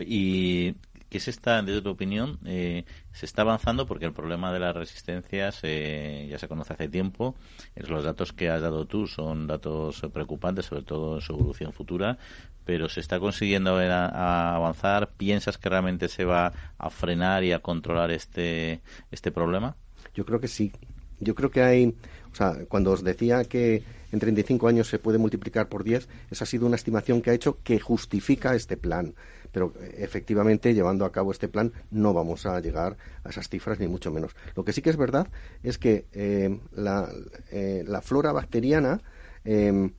Y ¿Qué se está, desde tu opinión, eh, se está avanzando? Porque el problema de las resistencias ya se conoce hace tiempo. Los datos que has dado tú son datos preocupantes, sobre todo en su evolución futura. Pero ¿se está consiguiendo avanzar? ¿Piensas que realmente se va a frenar y a controlar este, este problema? Yo creo que sí. Yo creo que hay, o sea, cuando os decía que en 35 años se puede multiplicar por 10, esa ha sido una estimación que ha hecho que justifica este plan pero eh, efectivamente llevando a cabo este plan no vamos a llegar a esas cifras ni mucho menos. Lo que sí que es verdad es que eh, eh, la, flora bacteriana em,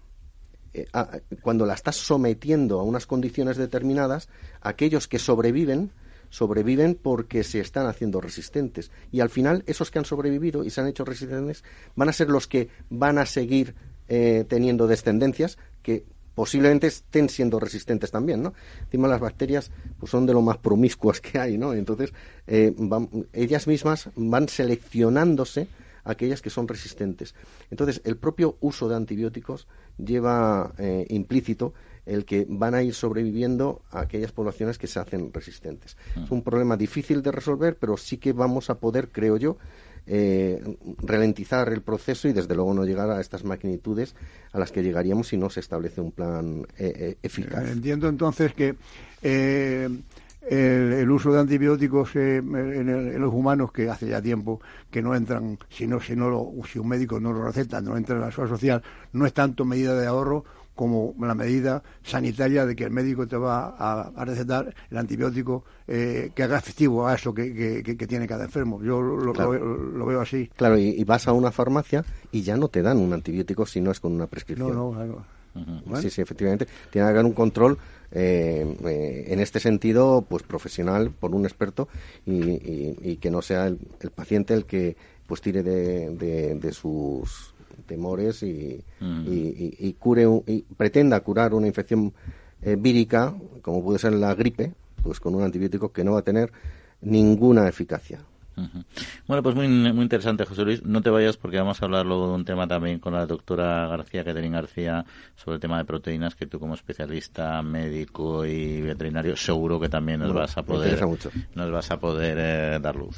cuando la estás sometiendo a unas condiciones determinadas, aquellos que sobreviven sobreviven porque se están haciendo resistentes. Y al final, esos que han sobrevivido y se han hecho resistentes van a ser los que van a seguir teniendo descendencias que posiblemente estén siendo resistentes también, ¿no? Encima las bacterias pues son de lo más promiscuas que hay, ¿no? Entonces, eh, ellas mismas van seleccionándose aquellas que son resistentes. Entonces, el propio uso de antibióticos lleva eh, implícito el que van a ir sobreviviendo a aquellas poblaciones que se hacen resistentes. Mm. Es un problema difícil de resolver, pero sí que vamos a poder, creo yo, eh, ralentizar el proceso y desde luego no llegar a estas magnitudes a las que llegaríamos si no se establece un plan eh, eh, eficaz. Entiendo entonces que el, uso de antibióticos en, los humanos que hace ya tiempo que no entran, si no, si no si un médico no lo receta, no entra en la seguridad social, no es tanto medida de ahorro como la medida sanitaria de que el médico te va a, recetar el antibiótico eh, que haga efectivo a eso que, tiene cada enfermo. Yo lo, veo así. Claro, y, vas a una farmacia y ya no te dan un antibiótico si no es con una prescripción. No, no, Sí, sí, efectivamente. Tiene que haber un control eh, eh, en este sentido, pues profesional por un experto y, que no sea el, paciente el que pues tire de sus temores y, mm. y, cure y pretenda curar una infección eh, vírica, como puede ser la gripe, pues con un antibiótico que no va a tener ninguna eficacia. Bueno, pues muy, muy interesante, José Luis. No te vayas porque vamos a hablar luego de un tema también con la doctora García, Catherine García, sobre el tema de proteínas, que tú como especialista médico y veterinario seguro que también nos vas a poder, nos vas a poder eh, dar luz.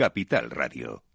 Capital Radio.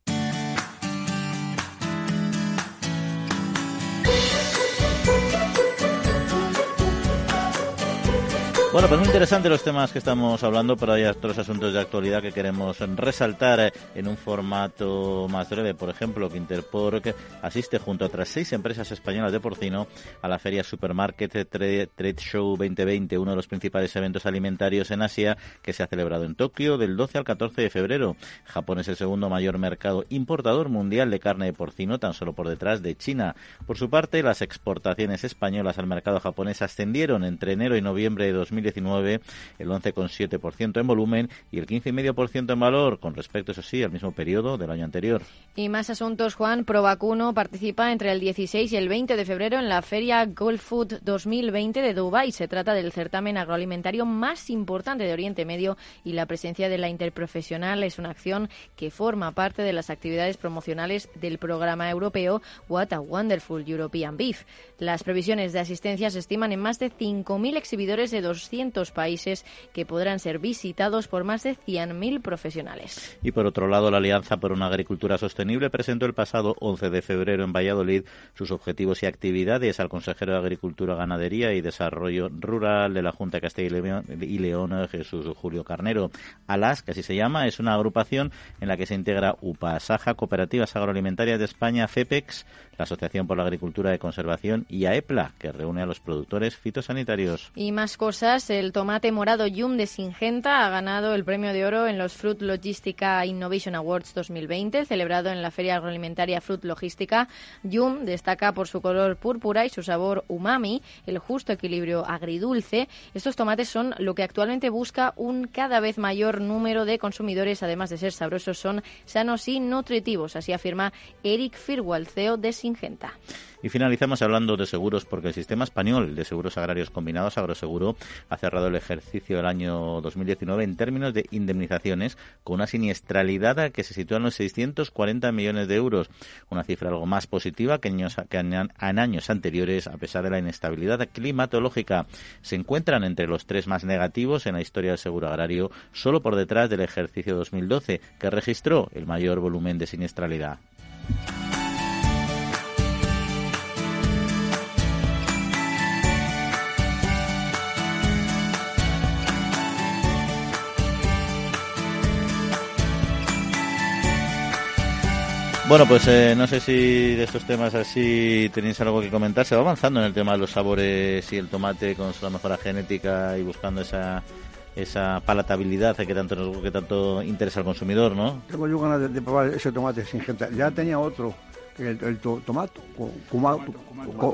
Bueno, pues muy interesante los temas que estamos hablando, pero hay otros asuntos de actualidad que queremos resaltar eh, en un formato más breve. Por ejemplo, que Interpork asiste junto a otras seis empresas españolas de porcino a la feria Supermarket Trade, Show 2020, uno de los principales eventos alimentarios en Asia que se ha celebrado en Tokio del 12 al 14 de febrero. Japón es el segundo mayor mercado importador mundial de carne de porcino, tan solo por detrás de China. Por su parte, las exportaciones españolas al mercado japonés ascendieron entre enero y noviembre de 2000 2019 el 11,7% en volumen y el 15,5% en valor con respecto, eso sí, al mismo periodo del año anterior. Y más asuntos, Juan. Provacuno participa entre el 16 y el 20 de febrero en la feria Gold Food 2020 de Dubái. Se trata del certamen agroalimentario más importante de Oriente Medio y la presencia de la interprofesional es una acción que forma parte de las actividades promocionales del programa europeo What a Wonderful European Beef. Las previsiones de asistencia se estiman en más de 5.000 exhibidores de 200 países que podrán ser visitados por más de 100.000 profesionales. Y por otro lado, la Alianza por una Agricultura Sostenible presentó el pasado 11 de febrero en Valladolid sus objetivos y actividades al consejero de Agricultura, Ganadería y Desarrollo Rural de la Junta de Castilla y León, Jesús Julio Carnero. ALAS, que así se llama, es una agrupación en la que se integra UPA, Saja, Cooperativas Agroalimentarias de España, CEPEX, la Asociación por la Agricultura de Conservación y AEPLA, que reúne a los productores fitosanitarios. Y más cosas, el tomate morado Yum de Singenta ha ganado el premio de oro en los Fruit Logistica Innovation Awards 2020, celebrado en la Feria Agroalimentaria Fruit Logística. Yum destaca por su color púrpura y su sabor umami, el justo equilibrio agridulce. Estos tomates son lo que actualmente busca un cada vez mayor número de consumidores, además de ser sabrosos, son sanos y nutritivos, así afirma Eric Firwald, CEO de Singenta. Y finalizamos hablando de seguros porque el sistema español de seguros agrarios combinados, Agroseguro, ha cerrado el ejercicio del año 2019 en términos de indemnizaciones con una siniestralidad que se sitúa en los 640 millones de euros, una cifra algo más positiva que, años, que en años anteriores a pesar de la inestabilidad climatológica. Se encuentran entre los tres más negativos en la historia del seguro agrario, solo por detrás del ejercicio 2012, que registró el mayor volumen de siniestralidad. Bueno, pues eh, no sé si de estos temas así tenéis algo que comentar. Se va avanzando en el tema de los sabores y el tomate con su mejora genética y buscando esa esa palatabilidad que tanto que tanto interesa al consumidor, ¿no? Tengo yo ganas de, probar ese tomate sin gente. Ya tenía otro, el, el tomato,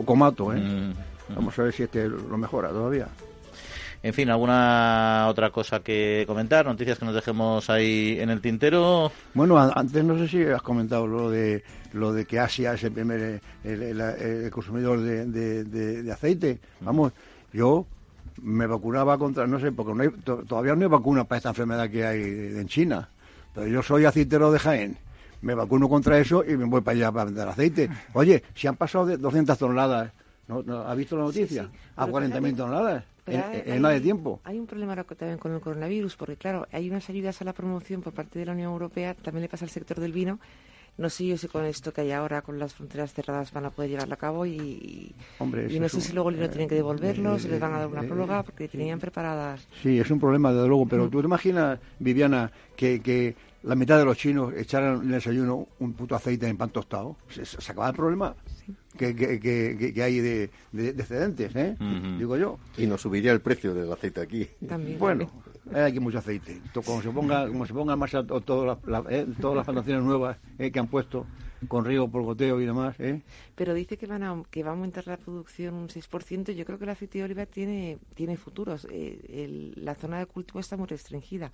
comato, ¿eh? Mm. Vamos a ver si este lo mejora todavía. En fin, ¿alguna otra cosa que comentar? ¿Noticias que nos dejemos ahí en el tintero? Bueno, antes no sé si has comentado lo de lo de que Asia es el primer el, consumidor de, aceite. Vamos, yo me vacunaba contra, no sé, porque todavía no hay vacuna para esta enfermedad que hay en China. Pero yo soy aceitero de Jaén me vacuno contra eso y me voy para allá para vender aceite. Oye, si han pasado de 200 toneladas, ¿no, ¿ha visto la noticia? A 40.000 toneladas en, nada de tiempo. Hay un problema también con el coronavirus, porque claro, hay unas ayudas a la promoción por parte de la Unión Europea, también le pasa al sector del vino. No sé yo si con esto que hay ahora, con las fronteras cerradas, van a poder llevarlo a cabo y, y no sé si luego no tienen que devolverlo, si les van a dar una prórroga, porque tenían preparadas. Sí, es un problema, desde luego, pero tú te imaginas, Viviana, que, que la mitad de los chinos echaran en el desayuno un puto aceite en pan tostado. ¿Se, se acaba el problema? Que, que, que, hay de, de, excedentes, ¿eh? digo yo. Y nos subiría el precio del aceite aquí. También. Bueno, hay aquí mucho aceite. Como se ponga, como se ponga más todas las, eh, todas las plantaciones nuevas eh, que han puesto con riego por goteo y demás. ¿eh? Pero dice que, van a, que va a aumentar la producción un 6%. Yo creo que el aceite de oliva tiene, tiene futuros. Eh, la zona de cultivo está muy restringida.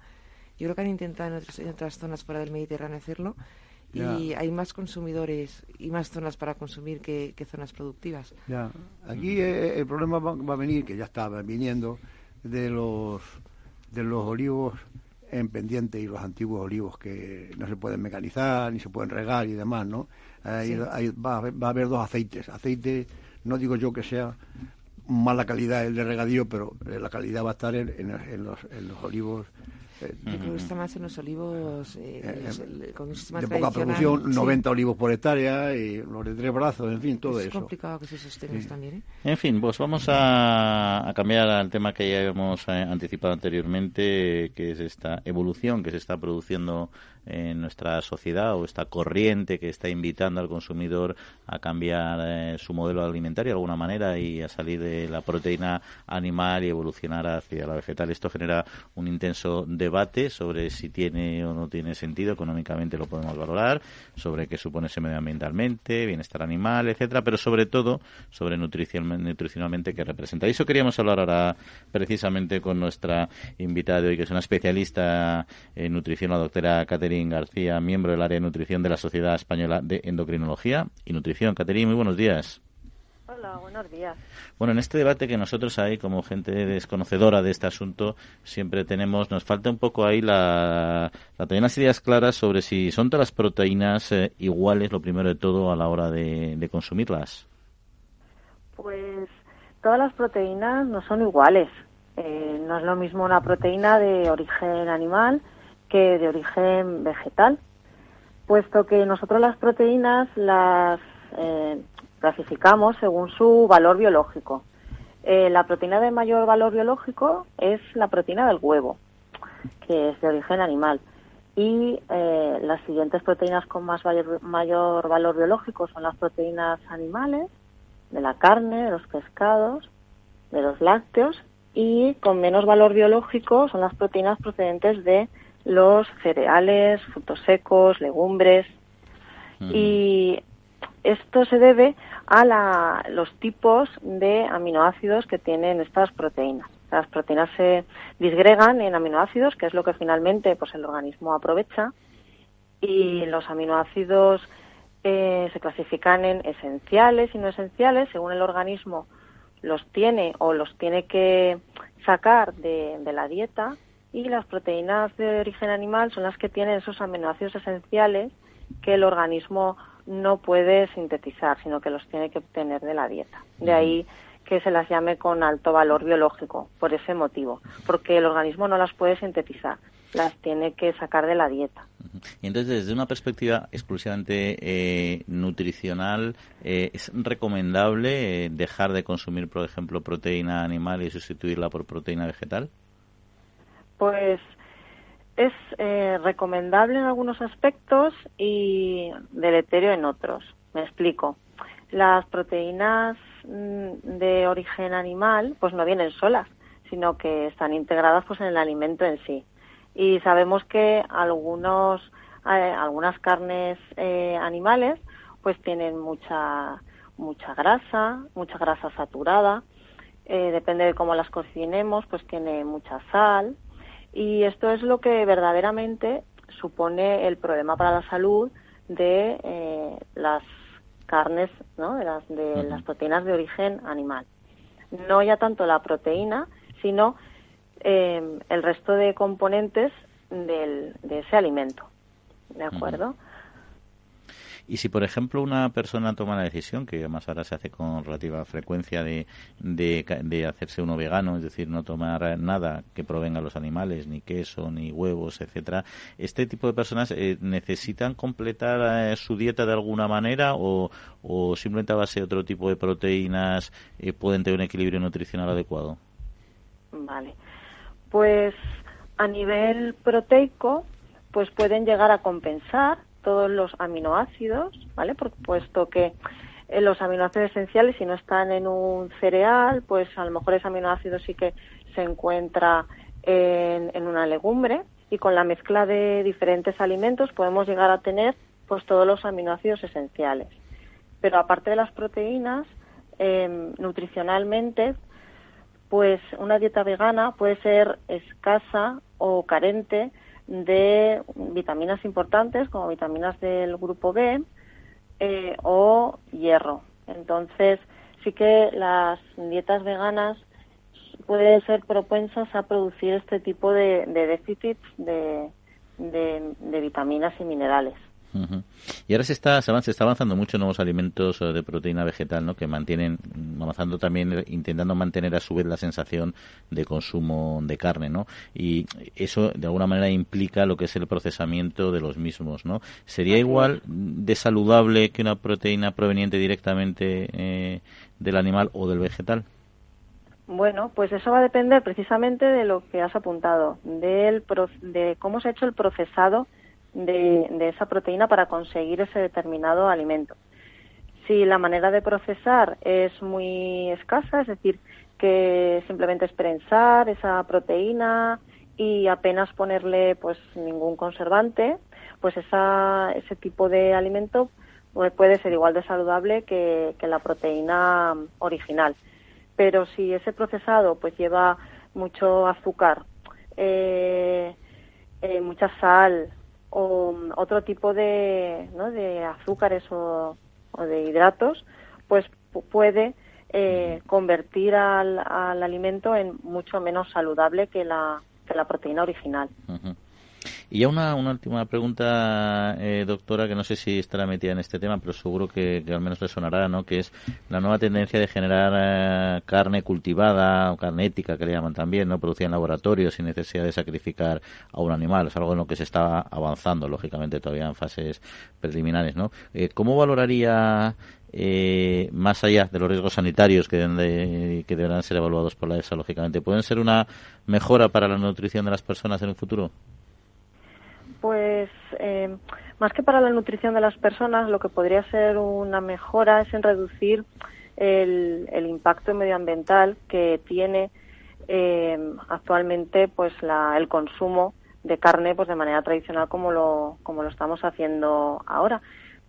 Yo creo que han intentado en otras, en otras zonas fuera del Mediterráneo hacerlo y hay más consumidores y más zonas para consumir que, zonas productivas. Ya, aquí eh, el problema va, a venir, que ya está viniendo, de los de los olivos en pendiente y los antiguos olivos que no se pueden mecanizar ni se pueden regar y demás, ¿no? va, a haber, dos aceites. Aceite, no digo yo que sea mala calidad el de regadío, pero eh, la calidad va a estar en, los, en los olivos yo creo que está más en los olivos eh, eh, eh, con de poca producción, 90 olivos por hectárea y los de tres brazos, en fin, todo eso. Es complicado que se sostenga también. ¿eh? En fin, pues vamos a, cambiar al tema que ya habíamos anticipado anteriormente, que es esta evolución que se está produciendo en nuestra sociedad o esta corriente que está invitando al consumidor a cambiar su modelo alimentario de alguna manera y a salir de la proteína animal y evolucionar hacia la vegetal. Esto genera un intenso debate sobre si tiene o no tiene sentido, económicamente lo podemos valorar, sobre qué supone ese medioambientalmente, bienestar animal, etcétera, pero sobre todo sobre nutricionalmente qué representa. Y eso queríamos hablar ahora precisamente con nuestra invitada de hoy, que es una especialista en nutrición, la doctora Catherine García, miembro del área de nutrición de la Sociedad Española de Endocrinología y Nutrición. Catherine, muy buenos días. Hola, buenos días. Bueno, en este debate que nosotros hay, como gente desconocedora de este asunto, siempre tenemos, nos falta un poco ahí la, la tener unas ideas claras sobre si son todas las proteínas eh, iguales, lo primero de todo, a la hora de, consumirlas. Pues todas las proteínas no son iguales. Eh, no es lo mismo una proteína de origen animal que de origen vegetal, puesto que nosotros las proteínas las eh, clasificamos según su valor biológico. Eh, la proteína de mayor valor biológico es la proteína del huevo, que es de origen animal. Y eh, las siguientes proteínas con más mayor, mayor valor biológico son las proteínas animales, de la carne, de los pescados, de los lácteos, y con menos valor biológico son las proteínas procedentes de los cereales, frutos secos, legumbres. Y esto se debe a los tipos de aminoácidos que tienen estas proteínas. Las proteínas se disgregan en aminoácidos, que es lo que finalmente pues, el organismo aprovecha, y los aminoácidos eh, se clasifican en esenciales y no esenciales, según el organismo los tiene o los tiene que sacar de, de la dieta, y las proteínas de origen animal son las que tienen esos aminoácidos esenciales que el organismo no puede sintetizar, sino que los tiene que obtener de la dieta. De ahí que se las llame con alto valor biológico, por ese motivo, porque el organismo no las puede sintetizar, las tiene que sacar de la dieta. Y entonces, desde una perspectiva exclusivamente eh, nutricional, eh, ¿es recomendable eh, dejar de consumir, por ejemplo, proteína animal y sustituirla por proteína vegetal? Pues es eh, recomendable en algunos aspectos y deleterio en otros. Me explico. Las proteínas mm, de origen animal pues no vienen solas, sino que están integradas pues en el alimento en sí. Y sabemos que algunos eh, algunas carnes eh, animales pues tienen mucha mucha grasa, mucha grasa saturada. depende de cómo las cocinemos, pues tiene mucha sal, y esto es lo que verdaderamente supone el problema para la salud de eh, las carnes, ¿no? de, las, de las proteínas de origen animal. No ya tanto la proteína, sino eh, el resto de componentes del, de ese alimento. ¿De acuerdo? Y si, por ejemplo, una persona toma la decisión, que además ahora se hace con relativa frecuencia de, de, hacerse uno vegano, es decir, no tomar nada que provenga de los animales, ni queso, ni huevos, etcétera, ¿este tipo de personas eh, necesitan completar eh, su dieta de alguna manera o, o, simplemente a base de otro tipo de proteínas eh, pueden tener un equilibrio nutricional adecuado? Vale. Pues a nivel proteico, pues pueden llegar a compensar todos los aminoácidos, ¿vale? Por puesto que eh, los aminoácidos esenciales, si no están en un cereal, pues a lo mejor ese aminoácido sí que se encuentra en, una legumbre y con la mezcla de diferentes alimentos podemos llegar a tener pues todos los aminoácidos esenciales. Pero aparte de las proteínas, em, nutricionalmente, pues una dieta vegana puede ser escasa o carente de vitaminas importantes como vitaminas del grupo B eh, o hierro. Entonces, sí que las dietas veganas pueden ser propensas a producir este tipo de, déficits de vitaminas y minerales. Y ahora se está, se, está avanzando mucho en nuevos alimentos eh, de proteína vegetal, ¿no? Que mantienen, mm, avanzando también, eh, intentando mantener a su vez la sensación de consumo de carne, ¿no? Y eso de alguna manera implica lo que es el procesamiento de los mismos, ¿no? ¿Sería igual de saludable que una proteína proveniente directamente eh, del animal o del vegetal? Bueno, pues eso va a depender precisamente de lo que has apuntado, del, de cómo se ha hecho el procesado de, esa proteína para conseguir ese determinado alimento. Si la manera de procesar es muy escasa, es decir, que simplemente es prensar esa proteína y apenas ponerle pues ningún conservante, pues esa, ese tipo de alimento pues, puede ser igual de saludable que, la proteína original. Pero si ese procesado pues lleva mucho azúcar, eh, eh, mucha sal o otro tipo de, ¿no? de azúcares o, de hidratos, pues puede eh, convertir al, al, alimento en mucho menos saludable que la, que la proteína original. Y ya una, una última pregunta, eh, doctora, que no sé si estará metida en este tema, pero seguro que, al menos le sonará, ¿no? Que es la nueva tendencia de generar eh, carne cultivada o carne ética, que le llaman también, ¿no? Producida en laboratorio sin necesidad de sacrificar a un animal. Es algo en lo que se está avanzando, lógicamente, todavía en fases preliminares, ¿no? Eh, ¿Cómo valoraría eh, más allá de los riesgos sanitarios que, que deberán ser evaluados por la EFSA, lógicamente, ¿pueden ser una mejora para la nutrición de las personas en el futuro? Pues eh, más que para la nutrición de las personas, lo que podría ser una mejora es en reducir el, impacto medioambiental que tiene eh, actualmente pues el consumo de carne pues de manera tradicional como lo, como lo estamos haciendo ahora.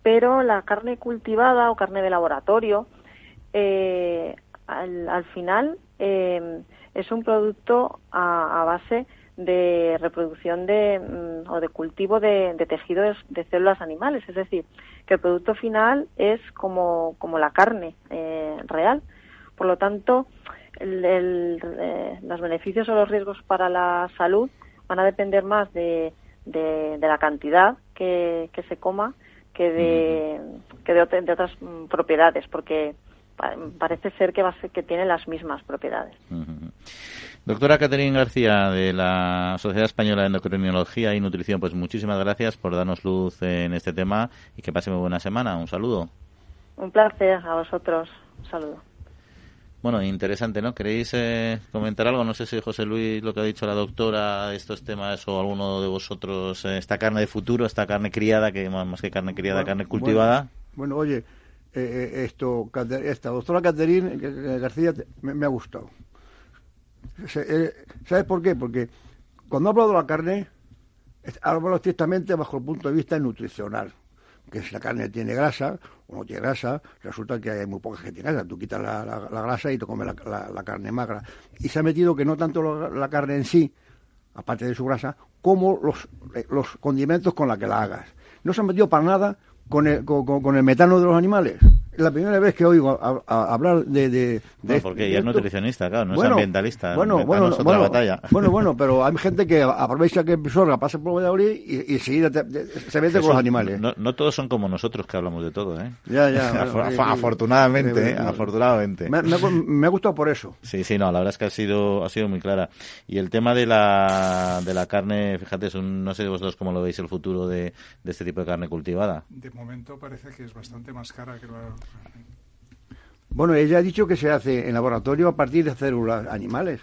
Pero la carne cultivada o carne de laboratorio, eh, al, final es un producto a base de reproducción de, mm, o de cultivo de, tejidos de células animales. Es decir, que el producto final es como, como la carne eh, real. Por lo tanto, eh, los beneficios o los riesgos para la salud van a depender más de, de, la cantidad que, que, se coma que de, que de, otras mm, propiedades, porque parece ser que va a ser que tiene las mismas propiedades. Doctora Caterina García, de la Sociedad Española de Endocrinología y Nutrición, pues muchísimas gracias por darnos luz en este tema y que pase muy buena semana. Un saludo. Un placer a vosotros. Un saludo. Bueno, interesante, ¿no? ¿Queréis eh, comentar algo? No sé si José Luis, lo que ha dicho la doctora, estos temas o alguno de vosotros, eh, esta carne de futuro, esta carne criada, que más que carne criada, carne cultivada. Bueno, oye, eh, esto, esta doctora Caterina García me ha gustado eh, ¿Sabes por qué? Porque cuando hablo de la carne, hablo estrictamente bajo el punto de vista nutricional. Que si la carne tiene grasa o no tiene grasa, resulta que hay muy poca tiene grasa. Tú quitas la, grasa y te comes la, carne magra. Y se ha metido que no tanto la, carne en sí, aparte de su grasa, como los, eh, condimentos con la que la hagas. No se ha metido para nada con el, con el metano de los animales la primera vez que oigo hablar de, de, de porque ella es nutricionista, claro, no es ambientalista. Bueno, bueno, bueno, batalla. bueno, bueno, pero hay gente que aprovecha que sorga pasa por Valladolid y, y se mete con los animales. No, todos son como nosotros que hablamos de todo, ¿eh? Ya, ya. afortunadamente, afortunadamente. Me, me, ha gustado por eso. Sí, sí, no, la verdad es que ha sido, ha sido muy clara. Y el tema de la, de la carne, fíjate, es un, no sé vosotros cómo lo veis el futuro de, de este tipo de carne cultivada. De momento parece que es bastante más cara que la bueno, ella ha dicho que se hace en laboratorio a partir de células animales.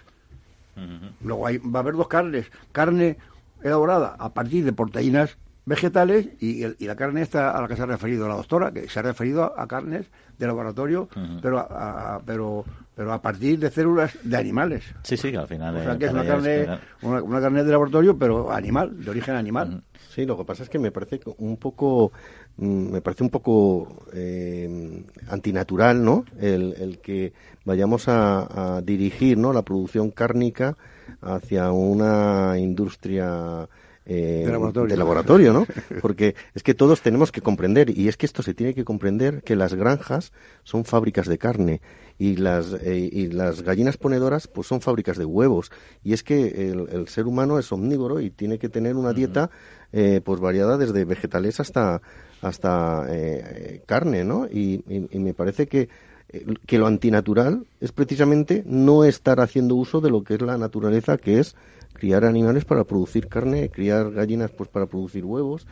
Luego hay, va a haber dos carnes. Carne elaborada a partir de proteínas vegetales y, la carne esta a la que se ha referido la doctora, que se ha referido a, carnes de laboratorio, pero, a, pero, pero a partir de células de animales. Sí, sí, al final. O sea, que es una carne, una, carne de laboratorio, pero animal, de origen animal. Sí, lo que pasa es que me parece un poco Mm, me parece un poco eh, antinatural, ¿no? El, que vayamos a, dirigir, ¿no? La producción cárnica hacia una industria eh, de, laboratorio. ¿no? Porque es que todos tenemos que comprender, y es que esto se tiene que comprender, que las granjas son fábricas de carne y las, eh, y las gallinas ponedoras pues son fábricas de huevos. Y es que el, ser humano es omnívoro y tiene que tener una dieta eh, pues variada desde vegetales hasta hasta eh, carne, ¿no? Y, me parece que, eh, que lo antinatural es precisamente no estar haciendo uso de lo que es la naturaleza, que es criar animales para producir carne, criar gallinas pues para producir huevos.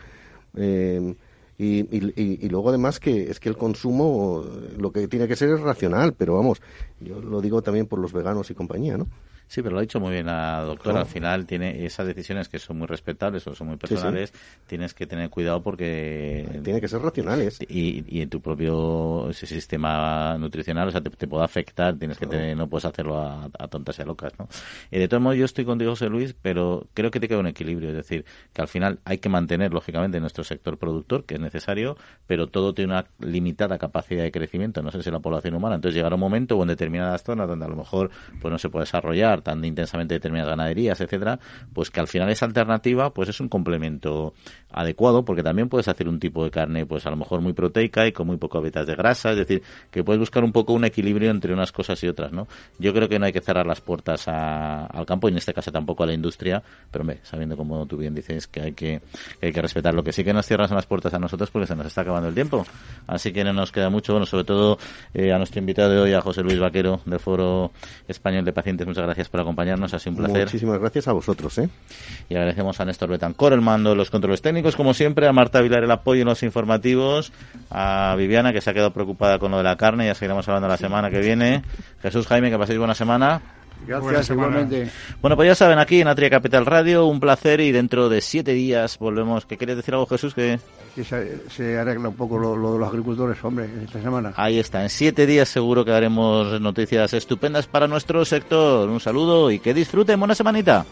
Eh, Y, y, luego además que es que el consumo lo que tiene que ser es racional, pero vamos, yo lo digo también por los veganos y compañía, ¿no? Sí, pero lo ha dicho muy bien la doctora. Al final tiene esas decisiones que son muy respetables o son muy personales. Tienes que tener cuidado porque tiene que ser racionales y, y en tu propio sistema nutricional, o sea, te, puede afectar. Tienes que tener, no puedes hacerlo a, tontas y a locas, ¿no? Y de todos modos yo estoy contigo, José Luis, pero creo que tiene que haber un equilibrio, es decir, que al final hay que mantener lógicamente nuestro sector productor, que es necesario, pero todo tiene una limitada capacidad de crecimiento. No sé si la población humana. Entonces llegará un momento o en determinadas zonas donde a lo mejor pues no se puede desarrollar tan intensamente determinadas ganaderías, etcétera, pues que al final esa alternativa pues es un complemento adecuado porque también puedes hacer un tipo de carne pues a lo mejor muy proteica y con muy poco hábitats de grasa, es decir, que puedes buscar un poco un equilibrio entre unas cosas y otras, ¿no? Yo creo que no hay que cerrar las puertas al campo y en este caso tampoco a la industria, pero hombre, sabiendo como tú bien dices que hay que, hay que respetar lo que sí que nos cierran las puertas a nosotros porque se nos está acabando el tiempo. Así que no nos queda mucho, bueno, sobre todo eh, a nuestro invitado de hoy, a José Luis Vaquero del Foro Español de Pacientes, muchas gracias por acompañarnos, ha sido un placer. Muchísimas gracias a vosotros, ¿eh? Y agradecemos a Néstor Betancor el mando de los controles técnicos, como siempre, a Marta Vilar el apoyo en los informativos, a Viviana que se ha quedado preocupada con lo de la carne, ya seguiremos hablando la semana que viene. Jesús Jaime, que paséis buena semana. Gracias, igualmente. Bueno, pues ya saben, aquí en Atria Capital Radio, un placer y dentro de siete días volvemos. ¿Qué quieres decir algo, Jesús? Que se, arregla un poco lo, de los agricultores, hombre, esta semana. Ahí está, en siete días seguro que haremos noticias estupendas para nuestro sector. Un saludo y que disfruten, buena semanita.